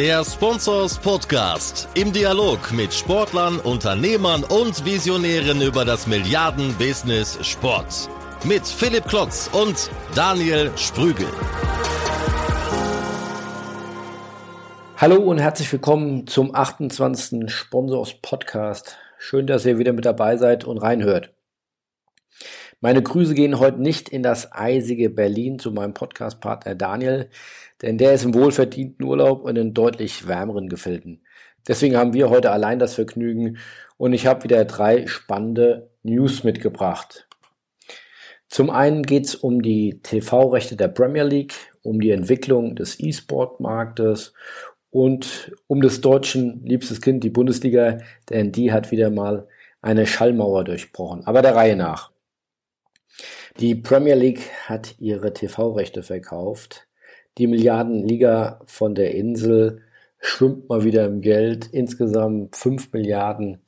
Der Sponsors Podcast im Dialog mit Sportlern, Unternehmern und Visionären über das Milliarden-Business Sport. Mit Philipp Klotz und Daniel Sprügel. Hallo und herzlich willkommen zum 28. Sponsors Podcast. Schön, dass ihr wieder mit dabei seid und reinhört. Meine Grüße gehen heute nicht in das eisige Berlin zu meinem Podcast-Partner Daniel, denn der ist im wohlverdienten Urlaub und in deutlich wärmeren Gefilden. Deswegen haben wir heute allein das Vergnügen und ich habe wieder drei spannende News mitgebracht. Zum einen geht es um die TV-Rechte der Premier League, um die Entwicklung des E-Sport-Marktes und um des Deutschen liebstes Kind, die Bundesliga, denn die hat wieder mal eine Schallmauer durchbrochen. Aber der Reihe nach. Die Premier League hat ihre TV-Rechte verkauft. Die Milliardenliga von der Insel schwimmt mal wieder im Geld. Insgesamt 5 Milliarden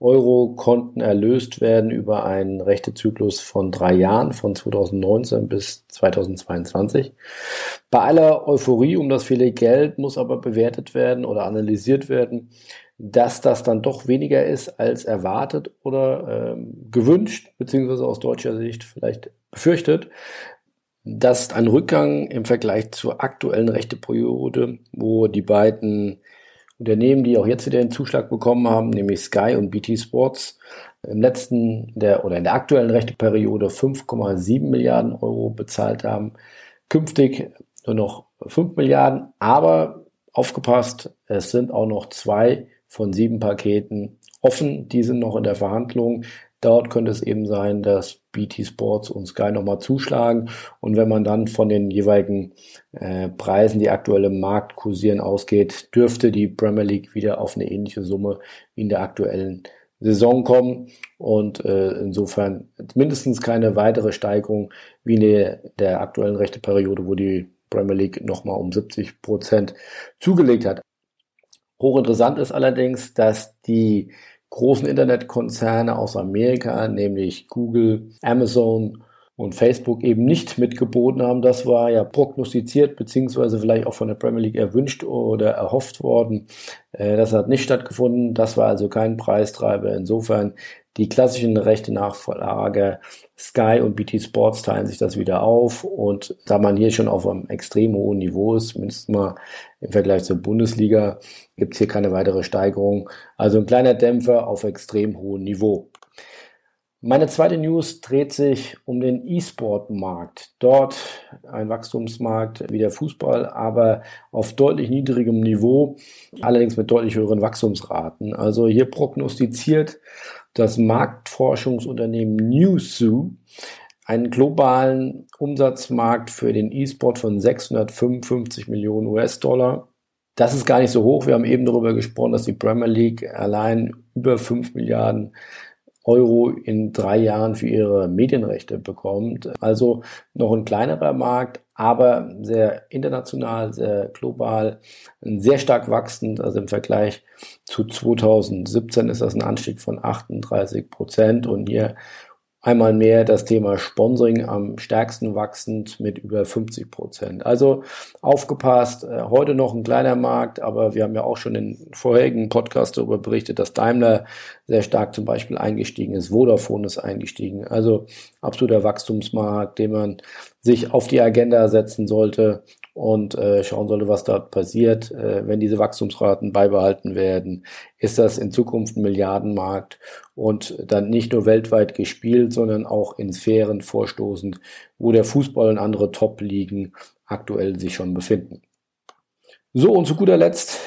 Euro konnten erlöst werden über einen Rechtezyklus von drei Jahren, von 2019 bis 2022. Bei aller Euphorie um das viele Geld muss aber bewertet werden oder analysiert werden, dass das dann doch weniger ist als erwartet oder ähm, gewünscht, beziehungsweise aus deutscher Sicht vielleicht befürchtet. Das ist ein Rückgang im Vergleich zur aktuellen Rechteperiode, wo die beiden Unternehmen, die auch jetzt wieder den Zuschlag bekommen haben, nämlich Sky und BT Sports, im letzten der oder in der aktuellen Rechteperiode 5,7 Milliarden Euro bezahlt haben. Künftig nur noch 5 Milliarden, aber aufgepasst, es sind auch noch zwei von sieben Paketen offen. Die sind noch in der Verhandlung. Dort könnte es eben sein, dass BT Sports und Sky nochmal zuschlagen. Und wenn man dann von den jeweiligen äh, Preisen, die aktuell im Markt kursieren, ausgeht, dürfte die Premier League wieder auf eine ähnliche Summe wie in der aktuellen Saison kommen. Und äh, insofern mindestens keine weitere Steigerung wie in der, der aktuellen Rechteperiode, wo die Premier League nochmal um 70 Prozent zugelegt hat. Hochinteressant ist allerdings, dass die großen Internetkonzerne aus Amerika, nämlich Google, Amazon und Facebook eben nicht mitgeboten haben. Das war ja prognostiziert, beziehungsweise vielleicht auch von der Premier League erwünscht oder erhofft worden. Äh, das hat nicht stattgefunden. Das war also kein Preistreiber. Insofern die klassischen rechte Nachfrager Sky und BT Sports teilen sich das wieder auf und da man hier schon auf einem extrem hohen Niveau ist, mindestens mal im Vergleich zur Bundesliga, gibt es hier keine weitere Steigerung. Also ein kleiner Dämpfer auf extrem hohem Niveau. Meine zweite News dreht sich um den E-Sport-Markt. Dort ein Wachstumsmarkt wie der Fußball, aber auf deutlich niedrigem Niveau, allerdings mit deutlich höheren Wachstumsraten. Also hier prognostiziert das Marktforschungsunternehmen Newzoo einen globalen Umsatzmarkt für den E-Sport von 655 Millionen US-Dollar. Das ist gar nicht so hoch. Wir haben eben darüber gesprochen, dass die Premier League allein über 5 Milliarden Euro in drei Jahren für ihre Medienrechte bekommt. Also noch ein kleinerer Markt, aber sehr international, sehr global, sehr stark wachsend. Also im Vergleich zu 2017 ist das ein Anstieg von 38 Prozent und hier einmal mehr das Thema Sponsoring am stärksten wachsend mit über 50 Prozent. Also aufgepasst, äh, heute noch ein kleiner Markt, aber wir haben ja auch schon in vorherigen Podcast darüber berichtet, dass Daimler sehr stark zum Beispiel eingestiegen ist, Vodafone ist eingestiegen. Also absoluter Wachstumsmarkt, den man sich auf die Agenda setzen sollte und äh, schauen sollte, was dort passiert. Äh, wenn diese Wachstumsraten beibehalten werden, ist das in Zukunft ein Milliardenmarkt und dann nicht nur weltweit gespielt, sondern auch in Sphären vorstoßend, wo der Fußball und andere Top-Ligen aktuell sich schon befinden. So, und zu guter Letzt,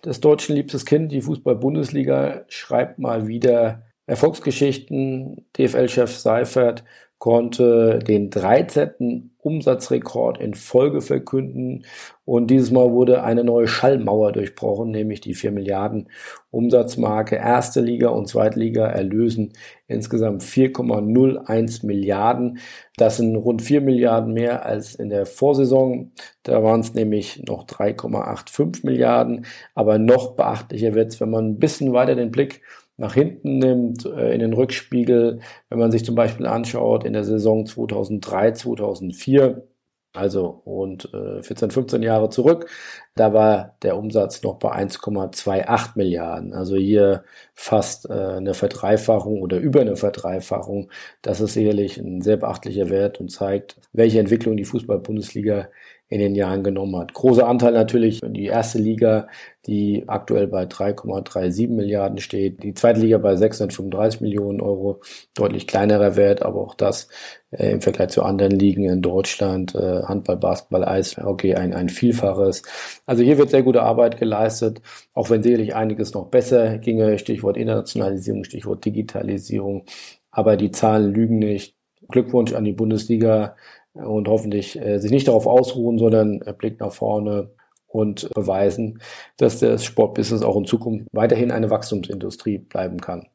das deutschen liebstes Kind, die Fußball-Bundesliga, schreibt mal wieder Erfolgsgeschichten. DFL-Chef Seifert konnte den 13. Umsatzrekord in Folge verkünden und dieses Mal wurde eine neue Schallmauer durchbrochen, nämlich die 4 Milliarden Umsatzmarke. Erste Liga und Zweitliga erlösen insgesamt 4,01 Milliarden. Das sind rund 4 Milliarden mehr als in der Vorsaison. Da waren es nämlich noch 3,85 Milliarden. Aber noch beachtlicher wird es, wenn man ein bisschen weiter den Blick nach hinten nimmt, äh, in den Rückspiegel, wenn man sich zum Beispiel anschaut in der Saison 2003, 2004, Also und äh, 14, 15 Jahre zurück, da war der Umsatz noch bei 1,28 Milliarden. Also hier fast äh, eine Verdreifachung oder über eine Verdreifachung. Das ist sicherlich ein sehr beachtlicher Wert und zeigt, welche Entwicklung die Fußball-Bundesliga in den Jahren genommen hat. Großer Anteil natürlich die erste Liga, die aktuell bei 3,37 Milliarden steht. Die zweite Liga bei 635 Millionen Euro, deutlich kleinerer Wert, aber auch das äh, im Vergleich zu anderen Ligen in Deutschland, äh, Handball, Basketball, Eishockey, ein, ein Vielfaches. Also hier wird sehr gute Arbeit geleistet, auch wenn sicherlich einiges noch besser ginge. Stichwort Internationalisierung, Stichwort Digitalisierung. Aber die Zahlen lügen nicht. Glückwunsch an die Bundesliga und hoffentlich äh, sich nicht darauf ausruhen, sondern äh, Blick nach vorne und beweisen, dass das Sportbusiness auch in Zukunft weiterhin eine Wachstumsindustrie bleiben kann.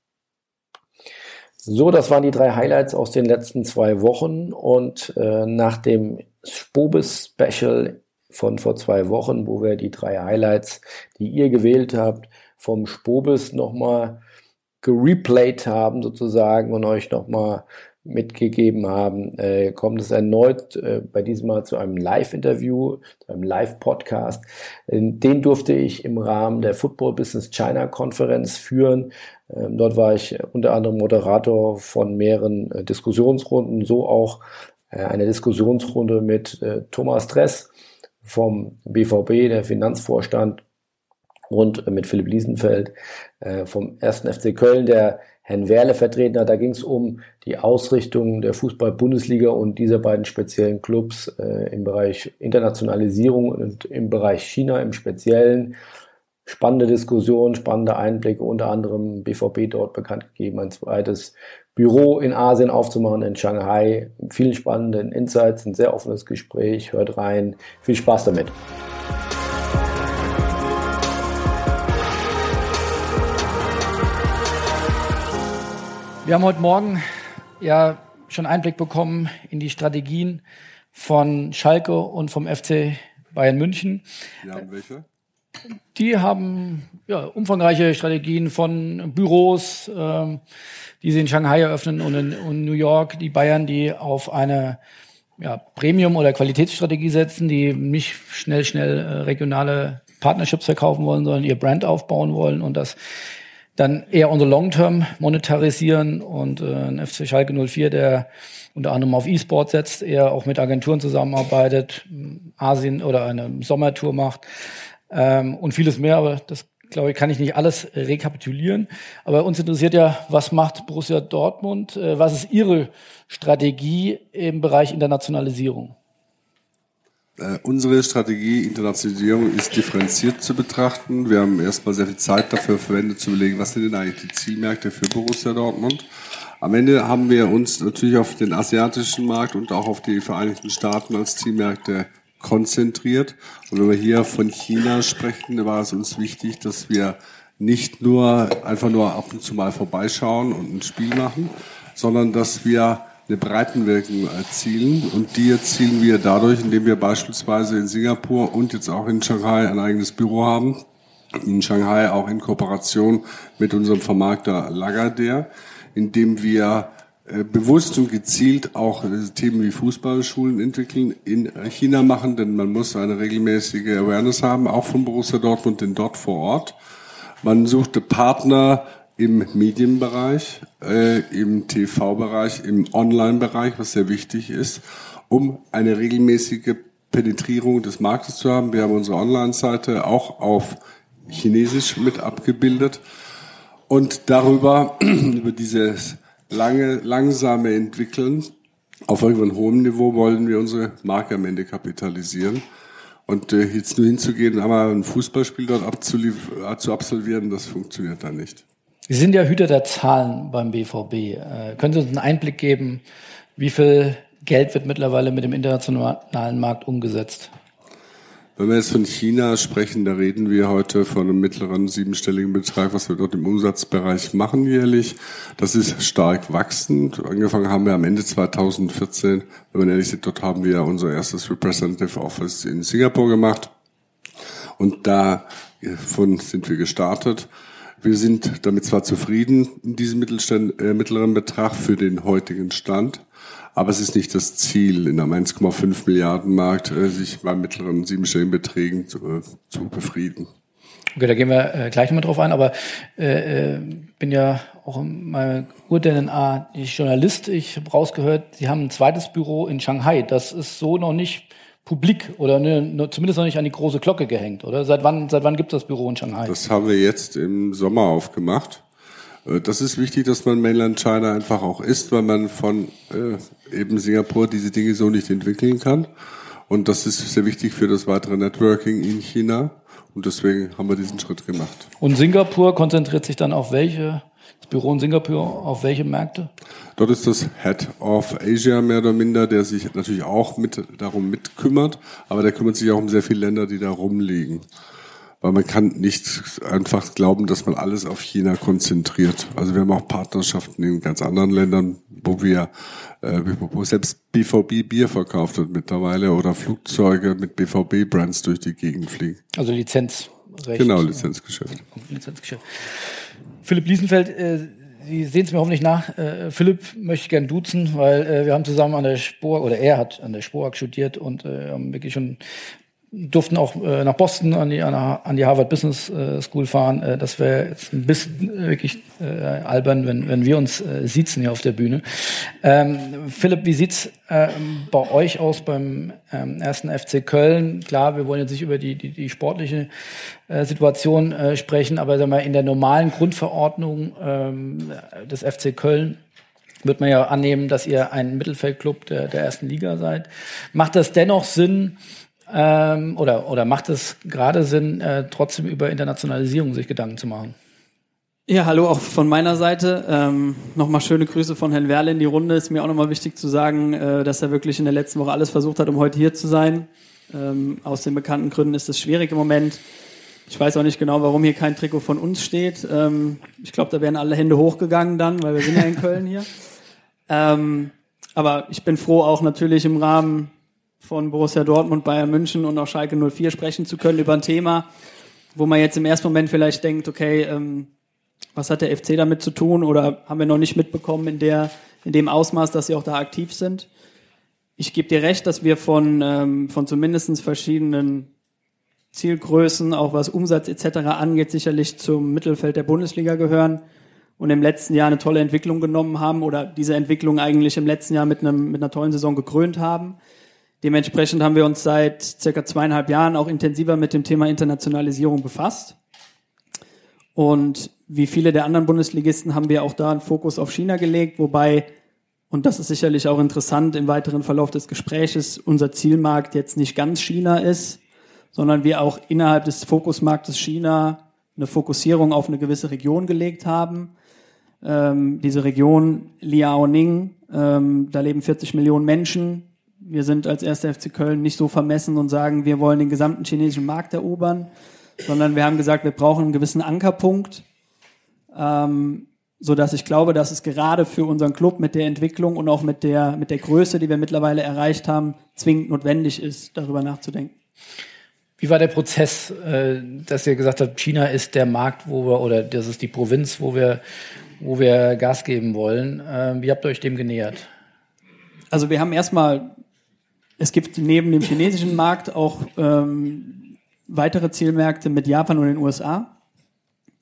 So, das waren die drei Highlights aus den letzten zwei Wochen und äh, nach dem Spobis-Special von vor zwei Wochen, wo wir die drei Highlights, die ihr gewählt habt, vom Spobis nochmal gereplayed haben sozusagen und euch nochmal mitgegeben haben, äh, kommt es erneut äh, bei diesem Mal zu einem Live-Interview, zu einem Live-Podcast. Äh, den durfte ich im Rahmen der Football Business China Konferenz führen. Ähm, dort war ich unter anderem Moderator von mehreren äh, Diskussionsrunden, so auch äh, eine Diskussionsrunde mit äh, Thomas Dress vom BVB, der Finanzvorstand, und mit Philipp Liesenfeld vom 1. FC Köln, der Herrn Werle vertreten hat. Da ging es um die Ausrichtung der Fußball-Bundesliga und dieser beiden speziellen Clubs äh, im Bereich Internationalisierung und im Bereich China im Speziellen. Spannende Diskussion, spannende Einblicke, unter anderem BVB dort bekannt gegeben, ein zweites Büro in Asien aufzumachen, in Shanghai. Vielen spannenden Insights, ein sehr offenes Gespräch. Hört rein. Viel Spaß damit. Wir haben heute Morgen ja schon Einblick bekommen in die Strategien von Schalke und vom FC Bayern München. Die haben welche? Die haben ja, umfangreiche Strategien von Büros, ähm, die sie in Shanghai eröffnen und in, in New York. Die Bayern, die auf eine ja, Premium- oder Qualitätsstrategie setzen, die nicht schnell, schnell äh, regionale Partnerships verkaufen wollen, sondern ihr Brand aufbauen wollen und das dann eher unsere Long-Term monetarisieren und äh, ein FC Schalke 04, der unter anderem auf E-Sport setzt, eher auch mit Agenturen zusammenarbeitet, Asien oder eine Sommertour macht ähm, und vieles mehr, aber das glaube ich, kann ich nicht alles rekapitulieren. Aber uns interessiert ja, was macht Borussia Dortmund? Äh, was ist Ihre Strategie im Bereich Internationalisierung? Äh, unsere Strategie Internationalisierung ist differenziert zu betrachten. Wir haben erstmal sehr viel Zeit dafür verwendet, zu überlegen, was sind denn eigentlich die Zielmärkte für Borussia Dortmund. Am Ende haben wir uns natürlich auf den asiatischen Markt und auch auf die Vereinigten Staaten als Zielmärkte konzentriert. Und wenn wir hier von China sprechen, war es uns wichtig, dass wir nicht nur einfach nur ab und zu mal vorbeischauen und ein Spiel machen, sondern dass wir eine Breitenwirkung erzielen. Und die erzielen wir dadurch, indem wir beispielsweise in Singapur und jetzt auch in Shanghai ein eigenes Büro haben. In Shanghai auch in Kooperation mit unserem Vermarkter Lagardère, indem wir äh, bewusst und gezielt auch äh, Themen wie Fußballschulen entwickeln, in China machen, denn man muss eine regelmäßige Awareness haben, auch von Borussia Dortmund, denn dort vor Ort. Man suchte Partner im Medienbereich, äh, im TV-Bereich, im Online-Bereich, was sehr wichtig ist, um eine regelmäßige Penetrierung des Marktes zu haben. Wir haben unsere Online-Seite auch auf Chinesisch mit abgebildet und darüber, über dieses lange, langsame Entwickeln auf irgendeinem hohen Niveau wollen wir unsere Marke am Ende kapitalisieren. Und äh, jetzt nur hinzugehen einmal ein Fußballspiel dort äh, zu absolvieren, das funktioniert da nicht. Sie sind ja Hüter der Zahlen beim BVB. Äh, können Sie uns einen Einblick geben, wie viel Geld wird mittlerweile mit dem internationalen Markt umgesetzt? Wenn wir jetzt von China sprechen, da reden wir heute von einem mittleren siebenstelligen Betrag, was wir dort im Umsatzbereich machen jährlich. Das ist stark wachsend. Angefangen haben wir am Ende 2014. Wenn man ehrlich ist, dort haben wir unser erstes Representative Office in Singapur gemacht. Und davon sind wir gestartet. Wir sind damit zwar zufrieden in diesem Mittelstand, äh, mittleren Betrag für den heutigen Stand, aber es ist nicht das Ziel, in einem 1,5 Milliarden Markt äh, sich bei mittleren siebenstelligen Beträgen zu, äh, zu befrieden. Okay, da gehen wir äh, gleich nochmal drauf ein, aber äh, äh bin ja auch in meiner Ur-DNA Journalist. Ich habe rausgehört, Sie haben ein zweites Büro in Shanghai. Das ist so noch nicht publik oder ne, zumindest noch nicht an die große Glocke gehängt, oder? Seit wann, seit wann gibt es das Büro in Shanghai? Das haben wir jetzt im Sommer aufgemacht. Äh, das ist wichtig, dass man Mainland China einfach auch ist, weil man von äh, eben Singapur diese Dinge so nicht entwickeln kann. Und das ist sehr wichtig für das weitere Networking in China. Und deswegen haben wir diesen Schritt gemacht. Und Singapur konzentriert sich dann auf welche, das Büro in Singapur, auf welche Märkte? Dort ist das Head of Asia mehr oder minder, der sich natürlich auch mit, darum mitkümmert, aber der kümmert sich auch um sehr viele Länder, die da rumliegen. Weil man kann nicht einfach glauben, dass man alles auf China konzentriert. Also wir haben auch Partnerschaften in ganz anderen Ländern, wo wir, äh, wo selbst BVB Bier verkauft wird mittlerweile oder Flugzeuge mit BVB-Brands durch die Gegend fliegen. Also Lizenz. Genau, Lizenzgeschäft. Lizenzgeschäft. Philipp Liesenfeld, äh, Sie sehen es mir hoffentlich nach. Äh, Philipp möchte ich gern duzen, weil äh, wir haben zusammen an der Spor oder er hat an der Sporak studiert und äh, haben wirklich schon durften auch äh, nach Boston an die, an die Harvard Business äh, School fahren. Äh, das wäre jetzt ein bisschen äh, wirklich äh, albern, wenn, wenn wir uns siezen hier auf der Bühne. Ähm, Philipp, wie sieht's äh, bei euch aus beim ähm, ersten FC Köln? Klar, wir wollen jetzt nicht über die, die, die sportliche Situation sprechen, aber sag mal, in der normalen Grundverordnung ähm, des FC Köln wird man ja annehmen, dass ihr ein Mittelfeldclub der, der ersten Liga seid. Macht das dennoch Sinn, ähm, oder, oder macht es gerade Sinn, äh, trotzdem über Internationalisierung sich Gedanken zu machen? Ja, hallo auch von meiner Seite. Ähm, nochmal schöne Grüße von Herrn Werle in die Runde. Ist mir auch nochmal wichtig zu sagen, äh, dass er wirklich in der letzten Woche alles versucht hat, um heute hier zu sein. Ähm, aus den bekannten Gründen ist es schwierig im Moment. Ich weiß auch nicht genau, warum hier kein Trikot von uns steht. Ähm, ich glaube, da wären alle Hände hochgegangen dann, weil wir sind ja in Köln hier. Ähm, aber ich bin froh, auch natürlich im Rahmen von Borussia Dortmund, Bayern München und auch Schalke 04 sprechen zu können über ein Thema, wo man jetzt im ersten Moment vielleicht denkt, okay, ähm, was hat der FC damit zu tun oder haben wir noch nicht mitbekommen in, der, in dem Ausmaß, dass sie auch da aktiv sind. Ich gebe dir recht, dass wir von, ähm, von zumindest verschiedenen Zielgrößen, auch was Umsatz etc. angeht, sicherlich zum Mittelfeld der Bundesliga gehören und im letzten Jahr eine tolle Entwicklung genommen haben oder diese Entwicklung eigentlich im letzten Jahr mit, einem, mit einer tollen Saison gekrönt haben. Dementsprechend haben wir uns seit circa zweieinhalb Jahren auch intensiver mit dem Thema Internationalisierung befasst. Und wie viele der anderen Bundesligisten haben wir auch da einen Fokus auf China gelegt, wobei, und das ist sicherlich auch interessant im weiteren Verlauf des Gespräches, unser Zielmarkt jetzt nicht ganz China ist, sondern wir auch innerhalb des Fokusmarktes China eine Fokussierung auf eine gewisse Region gelegt haben. Ähm, diese Region Liaoning, ähm, da leben 40 Millionen Menschen, wir sind als 1. FC Köln nicht so vermessen und sagen, wir wollen den gesamten chinesischen Markt erobern, sondern wir haben gesagt, wir brauchen einen gewissen Ankerpunkt, ähm, so dass ich glaube, dass es gerade für unseren Club mit der Entwicklung und auch mit der, mit der Größe, die wir mittlerweile erreicht haben, zwingend notwendig ist, darüber nachzudenken. Wie war der Prozess, äh, dass ihr gesagt habt, China ist der Markt, wo wir, oder das ist die Provinz, wo wir, wo wir Gas geben wollen? Ähm, wie habt ihr euch dem genähert? Also wir haben erstmal es gibt neben dem chinesischen Markt auch ähm, weitere Zielmärkte mit Japan und den USA.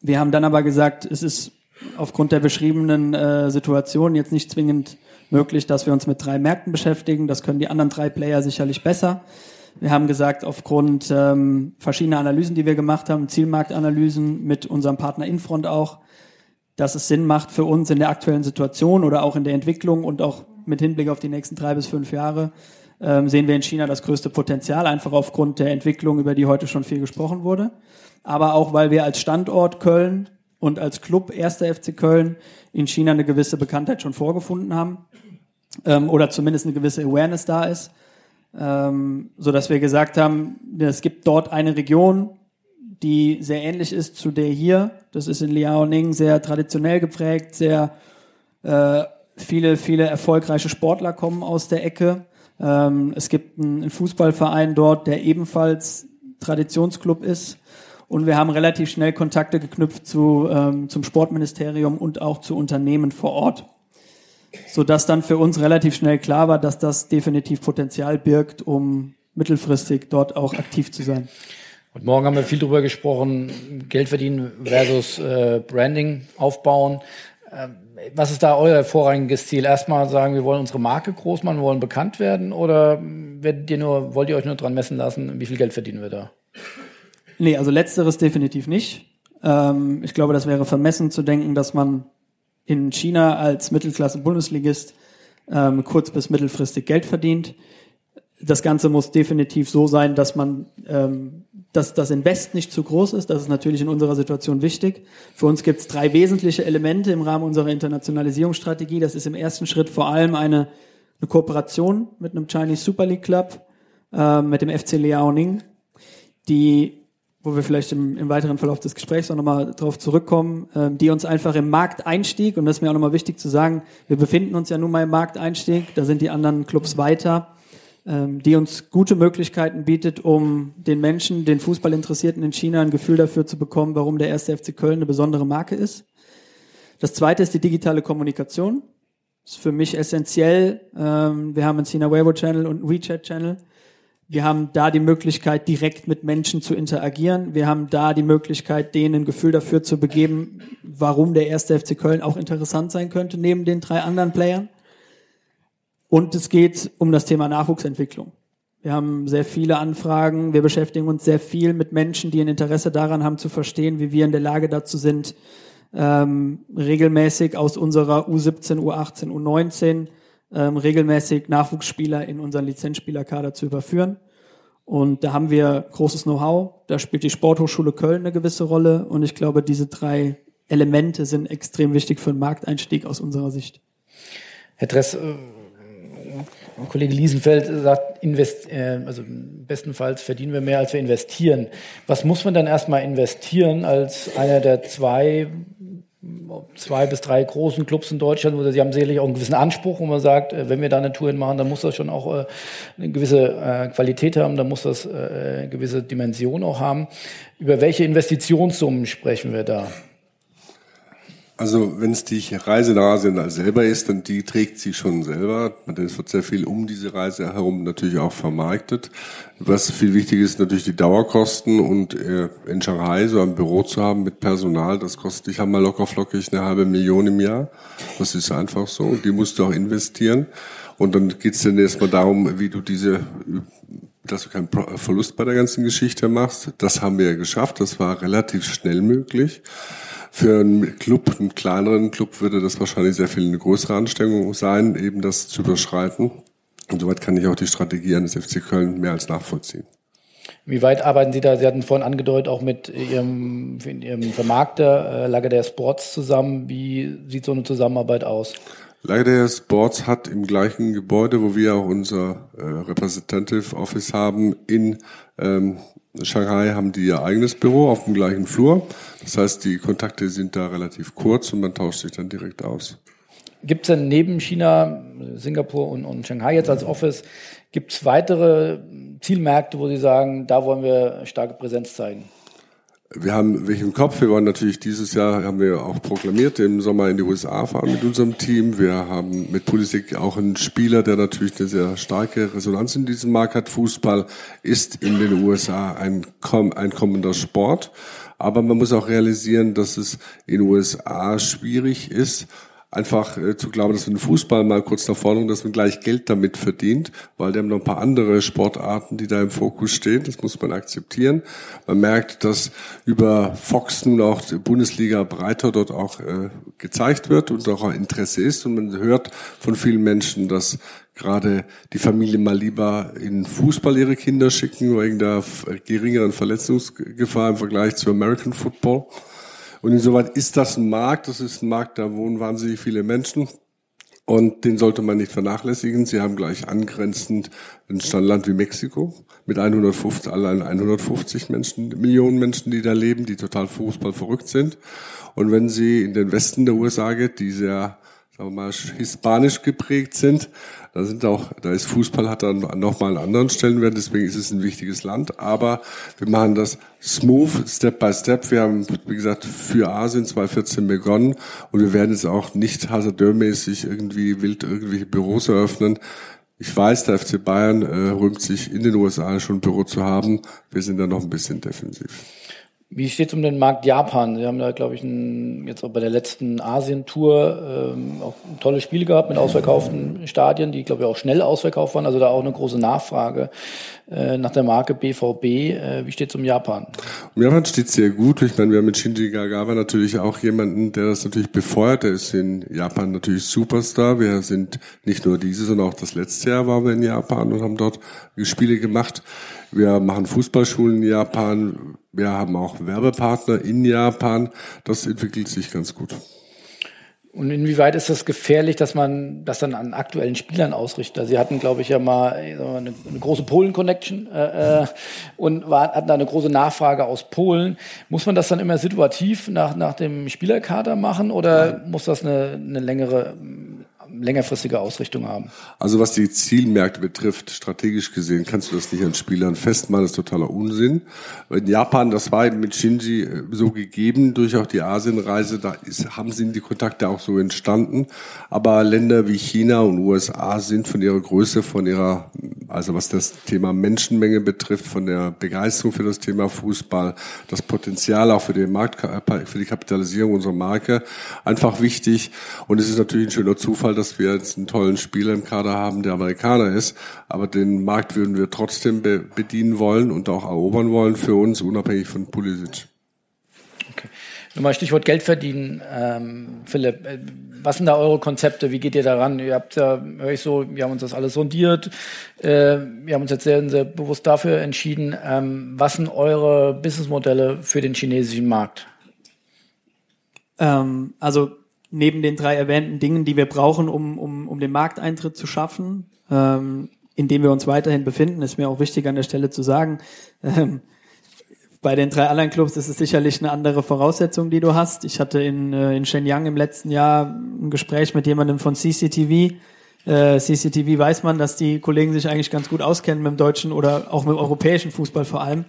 Wir haben dann aber gesagt, es ist aufgrund der beschriebenen äh, Situation jetzt nicht zwingend möglich, dass wir uns mit drei Märkten beschäftigen. Das können die anderen drei Player sicherlich besser. Wir haben gesagt, aufgrund ähm, verschiedener Analysen, die wir gemacht haben, Zielmarktanalysen mit unserem Partner Infront auch, dass es Sinn macht für uns in der aktuellen Situation oder auch in der Entwicklung und auch mit Hinblick auf die nächsten drei bis fünf Jahre, ähm, sehen wir in China das größte Potenzial, einfach aufgrund der Entwicklung, über die heute schon viel gesprochen wurde. Aber auch, weil wir als Standort Köln und als Club erster FC Köln in China eine gewisse Bekanntheit schon vorgefunden haben ähm, oder zumindest eine gewisse Awareness da ist, ähm, so wir gesagt haben, es gibt dort eine Region, die sehr ähnlich ist zu der hier. Das ist in Liaoning sehr traditionell geprägt, sehr äh, viele viele erfolgreiche Sportler kommen aus der Ecke. Ähm, es gibt einen, Fußballverein dort, der ebenfalls Traditionsclub ist. Und wir haben relativ schnell Kontakte geknüpft zu, ähm, zum Sportministerium und auch zu Unternehmen vor Ort. Sodass dann für uns relativ schnell klar war, dass das definitiv Potenzial birgt, um mittelfristig dort auch aktiv zu sein. Und morgen haben wir viel darüber gesprochen, Geld verdienen versus äh, Branding aufbauen. Ähm, was ist da euer vorrangiges Ziel? Erstmal sagen, wir wollen unsere Marke groß machen, wollen bekannt werden oder werdet ihr nur, wollt ihr euch nur dran messen lassen, wie viel Geld verdienen wir da? Nee, also letzteres definitiv nicht. Ähm, ich glaube, das wäre vermessen zu denken, dass man in China als Mittelklasse-Bundesligist ähm, kurz- bis mittelfristig Geld verdient. Das Ganze muss definitiv so sein, dass man, ähm, dass das Invest nicht zu groß ist. Das ist natürlich in unserer Situation wichtig. Für uns gibt es drei wesentliche Elemente im Rahmen unserer Internationalisierungsstrategie. Das ist im ersten Schritt vor allem eine, eine Kooperation mit einem Chinese Super League Club, äh, mit dem FC Liaoning, die wo wir vielleicht im, im weiteren Verlauf des Gesprächs auch nochmal drauf zurückkommen, ähm, die uns einfach im Markteinstieg, und das ist mir auch nochmal wichtig zu sagen, wir befinden uns ja nun mal im Markteinstieg, da sind die anderen Clubs weiter, die uns gute Möglichkeiten bietet, um den Menschen, den Fußballinteressierten in China ein Gefühl dafür zu bekommen, warum der erste FC Köln eine besondere Marke ist. Das zweite ist die digitale Kommunikation. Das ist für mich essentiell. Ähm, wir haben einen Sina Weibo Channel und einen WeChat Channel wir haben da die Möglichkeit, direkt mit Menschen zu interagieren. Wir haben da die Möglichkeit, denen ein Gefühl dafür zu begeben, warum der erste FC Köln auch interessant sein könnte, neben den drei anderen Playern. Und es geht um das Thema Nachwuchsentwicklung. Wir haben sehr viele Anfragen. Wir beschäftigen uns sehr viel mit Menschen, die ein Interesse daran haben zu verstehen, wie wir in der Lage dazu sind, ähm, regelmäßig aus unserer U17, U18, U19 ähm, regelmäßig Nachwuchsspieler in unseren Lizenzspielerkader zu überführen. Und da haben wir großes Know-how. Da spielt die Sporthochschule Köln eine gewisse Rolle. Und ich glaube, diese drei Elemente sind extrem wichtig für den Markteinstieg aus unserer Sicht. Herr Dress, äh, Kollege Liesenfeld sagt, invest, äh, also bestenfalls verdienen wir mehr, als wir investieren. Was muss man dann erstmal investieren als einer der zwei zwei bis drei großen Clubs in Deutschland, wo sie haben sicherlich auch einen gewissen Anspruch, wo man sagt, äh, wenn wir da eine Tour hinmachen, dann muss das schon auch äh, eine gewisse äh, Qualität haben, dann muss das eine gewisse Dimension auch haben. Über welche Investitionssummen sprechen wir da? Also wenn es die Reise nach Asien selber ist, dann die trägt sie schon selber. Es wird sehr viel um diese Reise herum natürlich auch vermarktet. Was viel wichtig ist, natürlich die Dauerkosten und äh, in Shanghai so ein Büro zu haben mit Personal, das kostet dich einmal locker flockig eine halbe Million im Jahr. Das ist einfach so. Die musst du auch investieren. Und dann geht es dann erstmal darum, wie du diese dass du keinen Verlust bei der ganzen Geschichte machst. Das haben wir ja geschafft. Das war relativ schnell möglich. Für einen Club, einen kleineren Club, würde das wahrscheinlich sehr viel eine größere Anstrengung sein, eben das zu überschreiten. Und soweit kann ich auch die Strategie eines FC Köln mehr als nachvollziehen. Wie weit arbeiten Sie da? Sie hatten vorhin angedeutet, auch mit Ihrem, Ihrem Vermarkter äh, Lager der Sports zusammen. Wie sieht so eine Zusammenarbeit aus? Lager der Sports hat im gleichen Gebäude, wo wir auch unser äh, Representative Office haben, in ähm, Shanghai haben die ihr eigenes Büro auf dem gleichen Flur. Das heißt, die Kontakte sind da relativ kurz und man tauscht sich dann direkt aus. Gibt es denn neben China, Singapur und, und Shanghai jetzt als Office, gibt es weitere Zielmärkte, wo Sie sagen, da wollen wir starke Präsenz zeigen? Wir haben welchen Kopf. Wir wollen natürlich dieses Jahr, haben wir auch proklamiert, im Sommer in die USA fahren mit unserem Team. Wir haben mit Politik auch einen Spieler, der natürlich eine sehr starke Resonanz in diesem Markt hat. Fußball ist in den USA ein, ein kommender Sport. Aber man muss auch realisieren, dass es in den USA schwierig ist, einfach äh, zu glauben, dass man Fußball mal kurz nach vorne, dass man gleich Geld damit verdient, weil die haben noch ein paar andere Sportarten, die da im Fokus stehen. Das muss man akzeptieren. Man merkt, dass über Fox nun auch die Bundesliga breiter dort auch äh, gezeigt wird und auch Interesse ist. Und man hört von vielen Menschen, dass gerade die Familie mal lieber in Fußball ihre Kinder schicken, wegen der geringeren Verletzungsgefahr im Vergleich zu American Football. Und insoweit ist das ein Markt, das ist ein Markt, da wohnen wahnsinnig viele Menschen. Und den sollte man nicht vernachlässigen. Sie haben gleich angrenzend ein Standland wie Mexiko mit 150, allein 150 Menschen, Millionen Menschen, die da leben, die total Fußball verrückt sind. Und wenn Sie in den Westen der USA geht, die sehr sagen wir mal, hispanisch geprägt sind. Da sind auch, da ist Fußball hat dann nochmal einen anderen Stellenwert, deswegen ist es ein wichtiges Land. Aber wir machen das smooth, Step by Step. Wir haben, wie gesagt, für Asien 2014 begonnen und wir werden jetzt auch nicht hasardeurmäßig irgendwie wild irgendwelche Büros eröffnen. Ich weiß, der FC Bayern äh, rühmt sich in den USA schon ein Büro zu haben. Wir sind da noch ein bisschen defensiv. Wie steht es um den Markt Japan? Sie haben da, glaube ich, ein, jetzt auch bei der letzten Asien-Tour ähm, auch tolle Spiele gehabt mit ausverkauften Stadien, die, glaube ich, auch schnell ausverkauft waren. Also da auch eine große Nachfrage äh, nach der Marke BVB. Äh, wie steht es um Japan? Um Japan steht sehr gut. Ich meine, wir haben mit Shinji Gagawa natürlich auch jemanden, der das natürlich befeuert. Der ist in Japan natürlich Superstar. Wir sind nicht nur dieses, sondern auch das letzte Jahr waren wir in Japan und haben dort Spiele gemacht. Wir machen Fußballschulen in Japan. Wir haben auch Werbepartner in Japan. Das entwickelt sich ganz gut. Und inwieweit ist das gefährlich, dass man das dann an aktuellen Spielern ausrichtet? Also Sie hatten, glaube ich, ja mal eine, eine große Polen-Connection äh, äh, und war, hatten da eine große Nachfrage aus Polen. Muss man das dann immer situativ nach, nach dem Spielerkader machen oder muss das eine, eine längere längerfristige Ausrichtung haben. Also was die Zielmärkte betrifft, strategisch gesehen, kannst du das nicht an Spielern festmachen, das ist totaler Unsinn. In Japan, das war eben mit Shinji äh, so gegeben, durch auch die Asienreise, da ist, haben sind die Kontakte auch so entstanden. Aber Länder wie China und USA sind von ihrer Größe, von ihrer, also was das Thema Menschenmenge betrifft, von der Begeisterung für das Thema Fußball, das Potenzial auch für den Markt, für die Kapitalisierung unserer Marke einfach wichtig. Und es ist natürlich ein schöner Zufall, dass dass wir jetzt einen tollen Spieler im Kader haben, der Amerikaner ist. Aber den Markt würden wir trotzdem be bedienen wollen und auch erobern wollen für uns, unabhängig von Pulisic. Okay. Nochmal Stichwort Geld verdienen. Ähm, Philipp, äh, was sind da eure Konzepte? Wie geht ihr daran? Ihr habt ja, höre ich so, wir haben uns das alles sondiert. Äh, wir haben uns jetzt sehr, sehr bewusst dafür entschieden. Ähm, was sind eure Businessmodelle für den chinesischen Markt? Ähm, also neben den drei erwähnten Dingen, die wir brauchen, um, um, um den Markteintritt zu schaffen, ähm, in dem wir uns weiterhin befinden, ist mir auch wichtig an der Stelle zu sagen, ähm, bei den drei anderen Clubs ist es sicherlich eine andere Voraussetzung, die du hast. Ich hatte in, äh, in Shenyang im letzten Jahr ein Gespräch mit jemandem von CCTV. Äh, CCTV weiß man, dass die Kollegen sich eigentlich ganz gut auskennen mit dem deutschen oder auch mit dem europäischen Fußball vor allem.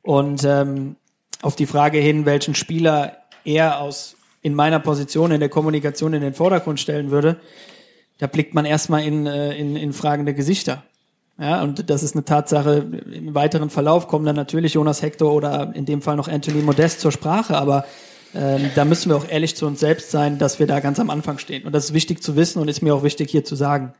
Und ähm, auf die Frage hin, welchen Spieler er aus in meiner Position in der Kommunikation in den Vordergrund stellen würde, da blickt man erstmal in, äh, in, in fragende Gesichter. Ja, und das ist eine Tatsache. Im weiteren Verlauf kommen dann natürlich Jonas Hector oder in dem Fall noch Anthony Modest zur Sprache, aber ähm, da müssen wir auch ehrlich zu uns selbst sein, dass wir da ganz am Anfang stehen. Und das ist wichtig zu wissen und ist mir auch wichtig hier zu sagen.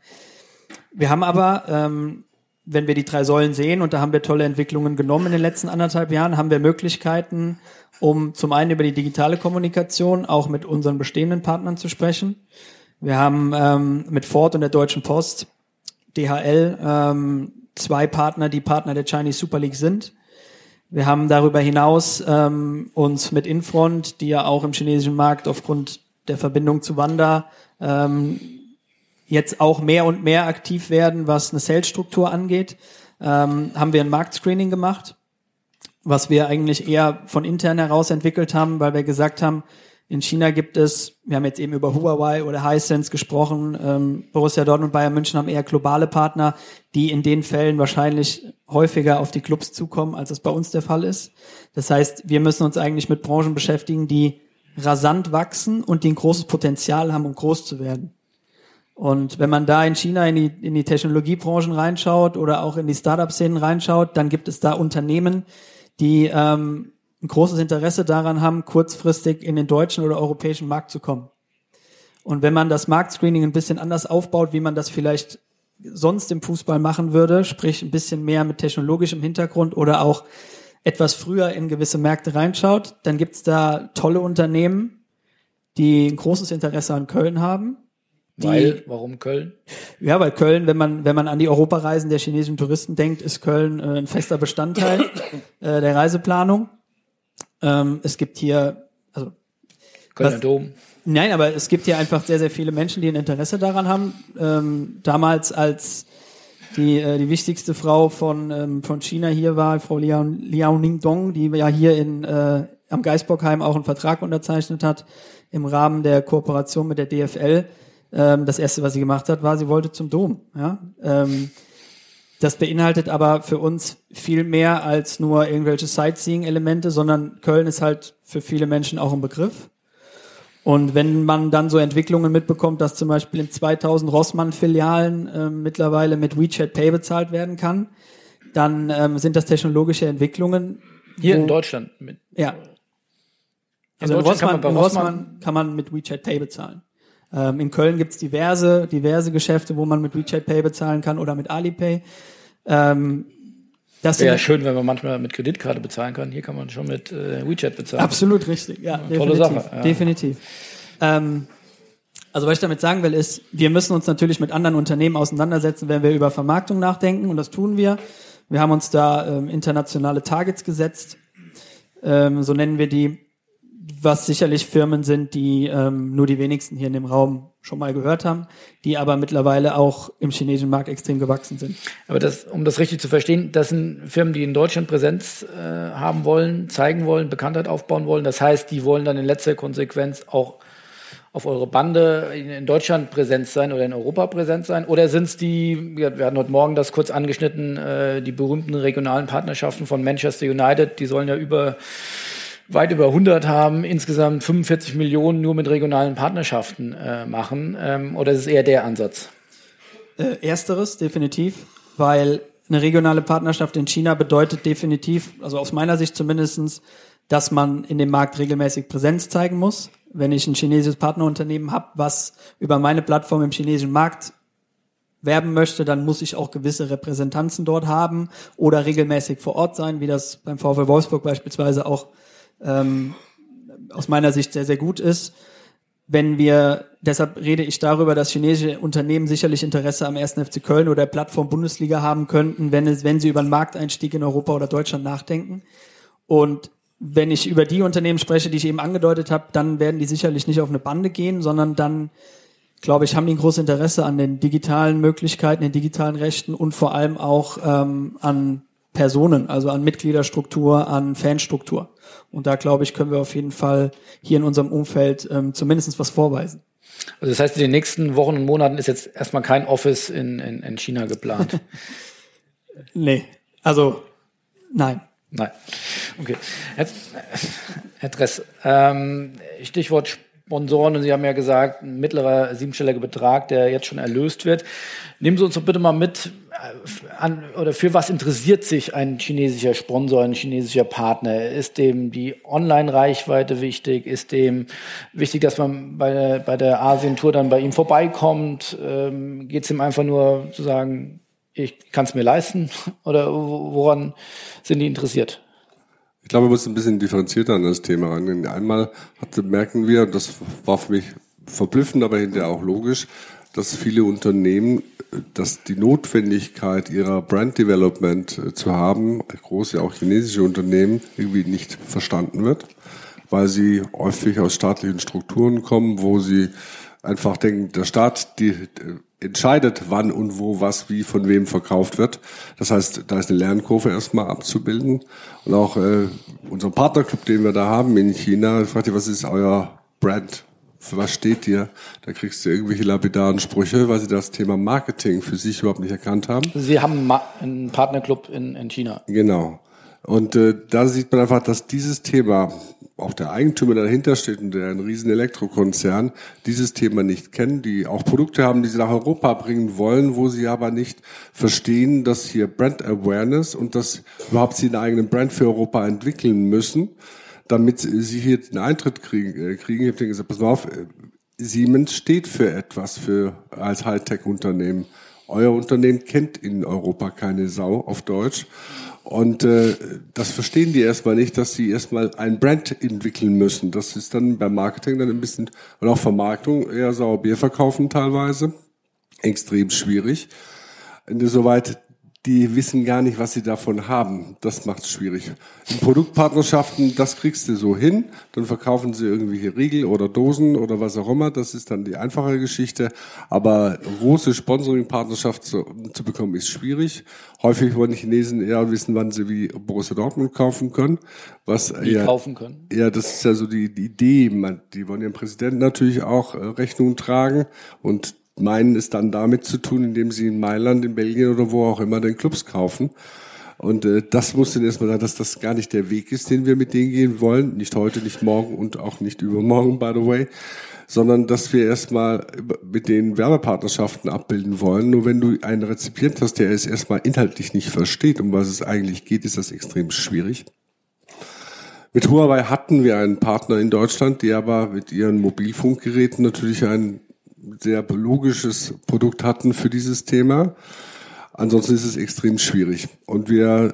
Wir haben aber, ähm, wenn wir die drei Säulen sehen, und da haben wir tolle Entwicklungen genommen in den letzten anderthalb Jahren, haben wir Möglichkeiten, um zum einen über die digitale Kommunikation auch mit unseren bestehenden Partnern zu sprechen. Wir haben ähm, mit Ford und der Deutschen Post, DHL, ähm, zwei Partner, die Partner der Chinese Super League sind. Wir haben darüber hinaus ähm, uns mit Infront, die ja auch im chinesischen Markt aufgrund der Verbindung zu Wanda ähm, jetzt auch mehr und mehr aktiv werden, was eine Sales-Struktur angeht, ähm, haben wir ein Marktscreening gemacht was wir eigentlich eher von intern heraus entwickelt haben, weil wir gesagt haben, in China gibt es, wir haben jetzt eben über Huawei oder Hisense gesprochen, ähm, Borussia Dortmund und Bayern München haben eher globale Partner, die in den Fällen wahrscheinlich häufiger auf die Clubs zukommen, als es bei uns der Fall ist. Das heißt, wir müssen uns eigentlich mit Branchen beschäftigen, die rasant wachsen und die ein großes Potenzial haben, um groß zu werden. Und wenn man da in China in die, in die Technologiebranchen reinschaut oder auch in die Startup-Szenen reinschaut, dann gibt es da Unternehmen, die ähm, ein großes Interesse daran haben, kurzfristig in den deutschen oder europäischen Markt zu kommen. Und wenn man das Marktscreening ein bisschen anders aufbaut, wie man das vielleicht sonst im Fußball machen würde, sprich ein bisschen mehr mit technologischem Hintergrund oder auch etwas früher in gewisse Märkte reinschaut, dann gibt's da tolle Unternehmen, die ein großes Interesse an Köln haben die, weil, warum Köln? Ja, weil Köln, wenn man, wenn man an die Europareisen der chinesischen Touristen denkt, ist Köln äh, ein fester Bestandteil äh, der Reiseplanung. Ähm, es gibt hier, also Kölner was, Dom. Nein, aber es gibt hier einfach sehr, sehr viele Menschen, die ein Interesse daran haben. Ähm, damals, als die, äh, die wichtigste Frau von, ähm, von China hier war, Frau Liao, Liao Ningdong, die ja hier in, äh, am Geisbockheim auch einen Vertrag unterzeichnet hat im Rahmen der Kooperation mit der DFL Ähm, das erste, was sie gemacht hat, war, sie wollte zum Dom. Ja? Ähm, das beinhaltet aber für uns viel mehr als nur irgendwelche Sightseeing-Elemente, sondern Köln ist halt für viele Menschen auch ein Begriff. Und wenn man dann so Entwicklungen mitbekommt, dass zum Beispiel in 2000 Rossmann-Filialen äh, mittlerweile mit WeChat Pay bezahlt werden kann, dann ähm, sind das technologische Entwicklungen. Hier wo, in Deutschland. Mit, ja. Also in, Rossmann, kann man, in Rossmann kann man mit WeChat Pay bezahlen. Ähm, in Köln gibt's diverse, diverse Geschäfte, wo man mit WeChat Pay bezahlen kann oder mit Alipay. Ähm, das wäre ja schön, wenn man manchmal mit Kreditkarte bezahlen kann. Hier kann man schon mit äh, WeChat bezahlen. Absolut richtig, ja, ja tolle Sache. Ja. Definitiv. Ähm, also was ich damit sagen will, ist, wir müssen uns natürlich mit anderen Unternehmen auseinandersetzen, wenn wir über Vermarktung nachdenken und das tun wir. Wir haben uns da ähm, internationale Targets gesetzt, ähm, so nennen wir die, was sicherlich Firmen sind, die ähm, nur die wenigsten hier in dem Raum schon mal gehört haben, die aber mittlerweile auch im chinesischen Markt extrem gewachsen sind. Aber das, um das richtig zu verstehen, das sind Firmen, die in Deutschland Präsenz äh, haben wollen, zeigen wollen, Bekanntheit aufbauen wollen. Das heißt, die wollen dann in letzter Konsequenz auch auf eure Bande in Deutschland präsent sein oder in Europa präsent sein? Oder sind es die, wir hatten heute Morgen das kurz angeschnitten, äh, die berühmten regionalen Partnerschaften von Manchester United, die sollen ja über weit über 100 haben, insgesamt 45 Millionen nur mit regionalen Partnerschaften äh, machen? Ähm, oder ist es eher der Ansatz? Äh, ersteres, definitiv, weil eine regionale Partnerschaft in China bedeutet definitiv, also aus meiner Sicht zumindestens, dass man in dem Markt regelmäßig Präsenz zeigen muss. Wenn ich ein chinesisches Partnerunternehmen habe, was über meine Plattform im chinesischen Markt werben möchte, dann muss ich auch gewisse Repräsentanzen dort haben oder regelmäßig vor Ort sein, wie das beim VfL Wolfsburg beispielsweise auch ähm, aus meiner Sicht sehr, sehr gut ist. Wenn wir, deshalb rede ich darüber, dass chinesische Unternehmen sicherlich Interesse am 1. FC Köln oder der Plattform Bundesliga haben könnten, wenn, es, wenn sie über einen Markteinstieg in Europa oder Deutschland nachdenken. Und wenn ich über die Unternehmen spreche, die ich eben angedeutet habe, dann werden die sicherlich nicht auf eine Bande gehen, sondern dann, glaube ich, haben die ein großes Interesse an den digitalen Möglichkeiten, den digitalen Rechten und vor allem auch ähm, an Personen, also an Mitgliederstruktur, an Fanstruktur. Und da, glaube ich, können wir auf jeden Fall hier in unserem Umfeld ähm, zumindest was vorweisen. Also das heißt, in den nächsten Wochen und Monaten ist jetzt erstmal kein Office in, in, in China geplant. nee, also nein. Nein. Okay. Herr, Herr Dress, ähm, Stichwort Sponsoren, und Sie haben ja gesagt, ein mittlerer siebenstelliger Betrag, der jetzt schon erlöst wird. Nehmen Sie uns doch bitte mal mit, an, oder für was interessiert sich ein chinesischer Sponsor, ein chinesischer Partner? Ist dem die Online-Reichweite wichtig? Ist dem wichtig, dass man bei der, bei der Asien-Tour dann bei ihm vorbeikommt? Ähm, Geht es ihm einfach nur zu sagen, ich kann es mir leisten? Oder woran sind die interessiert? Ich glaube, wir müssen ein bisschen differenzierter an das Thema rangehen. Einmal hatte, merken wir, das war für mich verblüffend, aber hinterher auch logisch, dass viele Unternehmen, dass die Notwendigkeit ihrer Brand Development äh, zu haben, große auch chinesische Unternehmen, irgendwie nicht verstanden wird, weil sie häufig aus staatlichen Strukturen kommen, wo sie einfach denken, der Staat die, entscheidet, wann und wo was wie von wem verkauft wird. Das heißt, da ist eine Lernkurve erstmal abzubilden. Und auch äh, unser Partnerclub, den wir da haben in China, fragt ihr, was ist euer Brand? Für was steht ihr? Da kriegst du irgendwelche lapidaren Sprüche, weil sie das Thema Marketing für sich überhaupt nicht erkannt haben. Sie haben einen Partnerclub in, in China. Genau. Und äh, da sieht man einfach, dass dieses Thema auch der Eigentümer dahinter steht und der ein riesen Elektrokonzern dieses Thema nicht kennen, die auch Produkte haben, die sie nach Europa bringen wollen, wo sie aber nicht verstehen, dass hier Brand Awareness und dass überhaupt sie einen eigenen Brand für Europa entwickeln müssen, damit sie hier den Eintritt kriegen. Äh, kriegen. Ich habe gesagt, pass mal auf, äh, Siemens steht für etwas für als Hightech-Unternehmen. Euer Unternehmen kennt in Europa keine Sau auf Deutsch. Und äh, das verstehen die erstmal nicht, dass sie erstmal ein Brand entwickeln müssen. Das ist dann beim Marketing dann ein bisschen, und auch Vermarktung, eher sauer Bier verkaufen teilweise. Extrem schwierig. Insoweit die wissen gar nicht, was sie davon haben. Das macht es schwierig. In Produktpartnerschaften, das kriegst du so hin. Dann verkaufen sie irgendwelche Riegel oder Dosen oder was auch immer. Das ist dann die einfache Geschichte. Aber große Sponsoring-Partnerschaft zu, zu, bekommen, ist schwierig. Häufig wollen die Chinesen eher wissen, wann sie wie Borussia Dortmund kaufen können. Was wie eher, kaufen können. Ja, das ist ja so die, die Idee. Man, die wollen ihren Präsidenten natürlich auch äh, Rechnung tragen. Und meinen es dann damit zu tun, indem sie in Mailand, in Belgien oder wo auch immer den Clubs kaufen. Und äh, das muss dann erstmal sagen, dass das gar nicht der Weg ist, den wir mit denen gehen wollen. Nicht heute, nicht morgen und auch nicht übermorgen, by the way. Sondern dass wir erstmal mit den Werbepartnerschaften abbilden wollen. Nur wenn du einen Rezipient hast, der es erstmal inhaltlich nicht versteht, um was es eigentlich geht, ist das extrem schwierig. Mit Huawei hatten wir einen Partner in Deutschland, die aber mit ihren Mobilfunkgeräten natürlich einen sehr logisches Produkt hatten für dieses Thema. Ansonsten ist es extrem schwierig. Und wir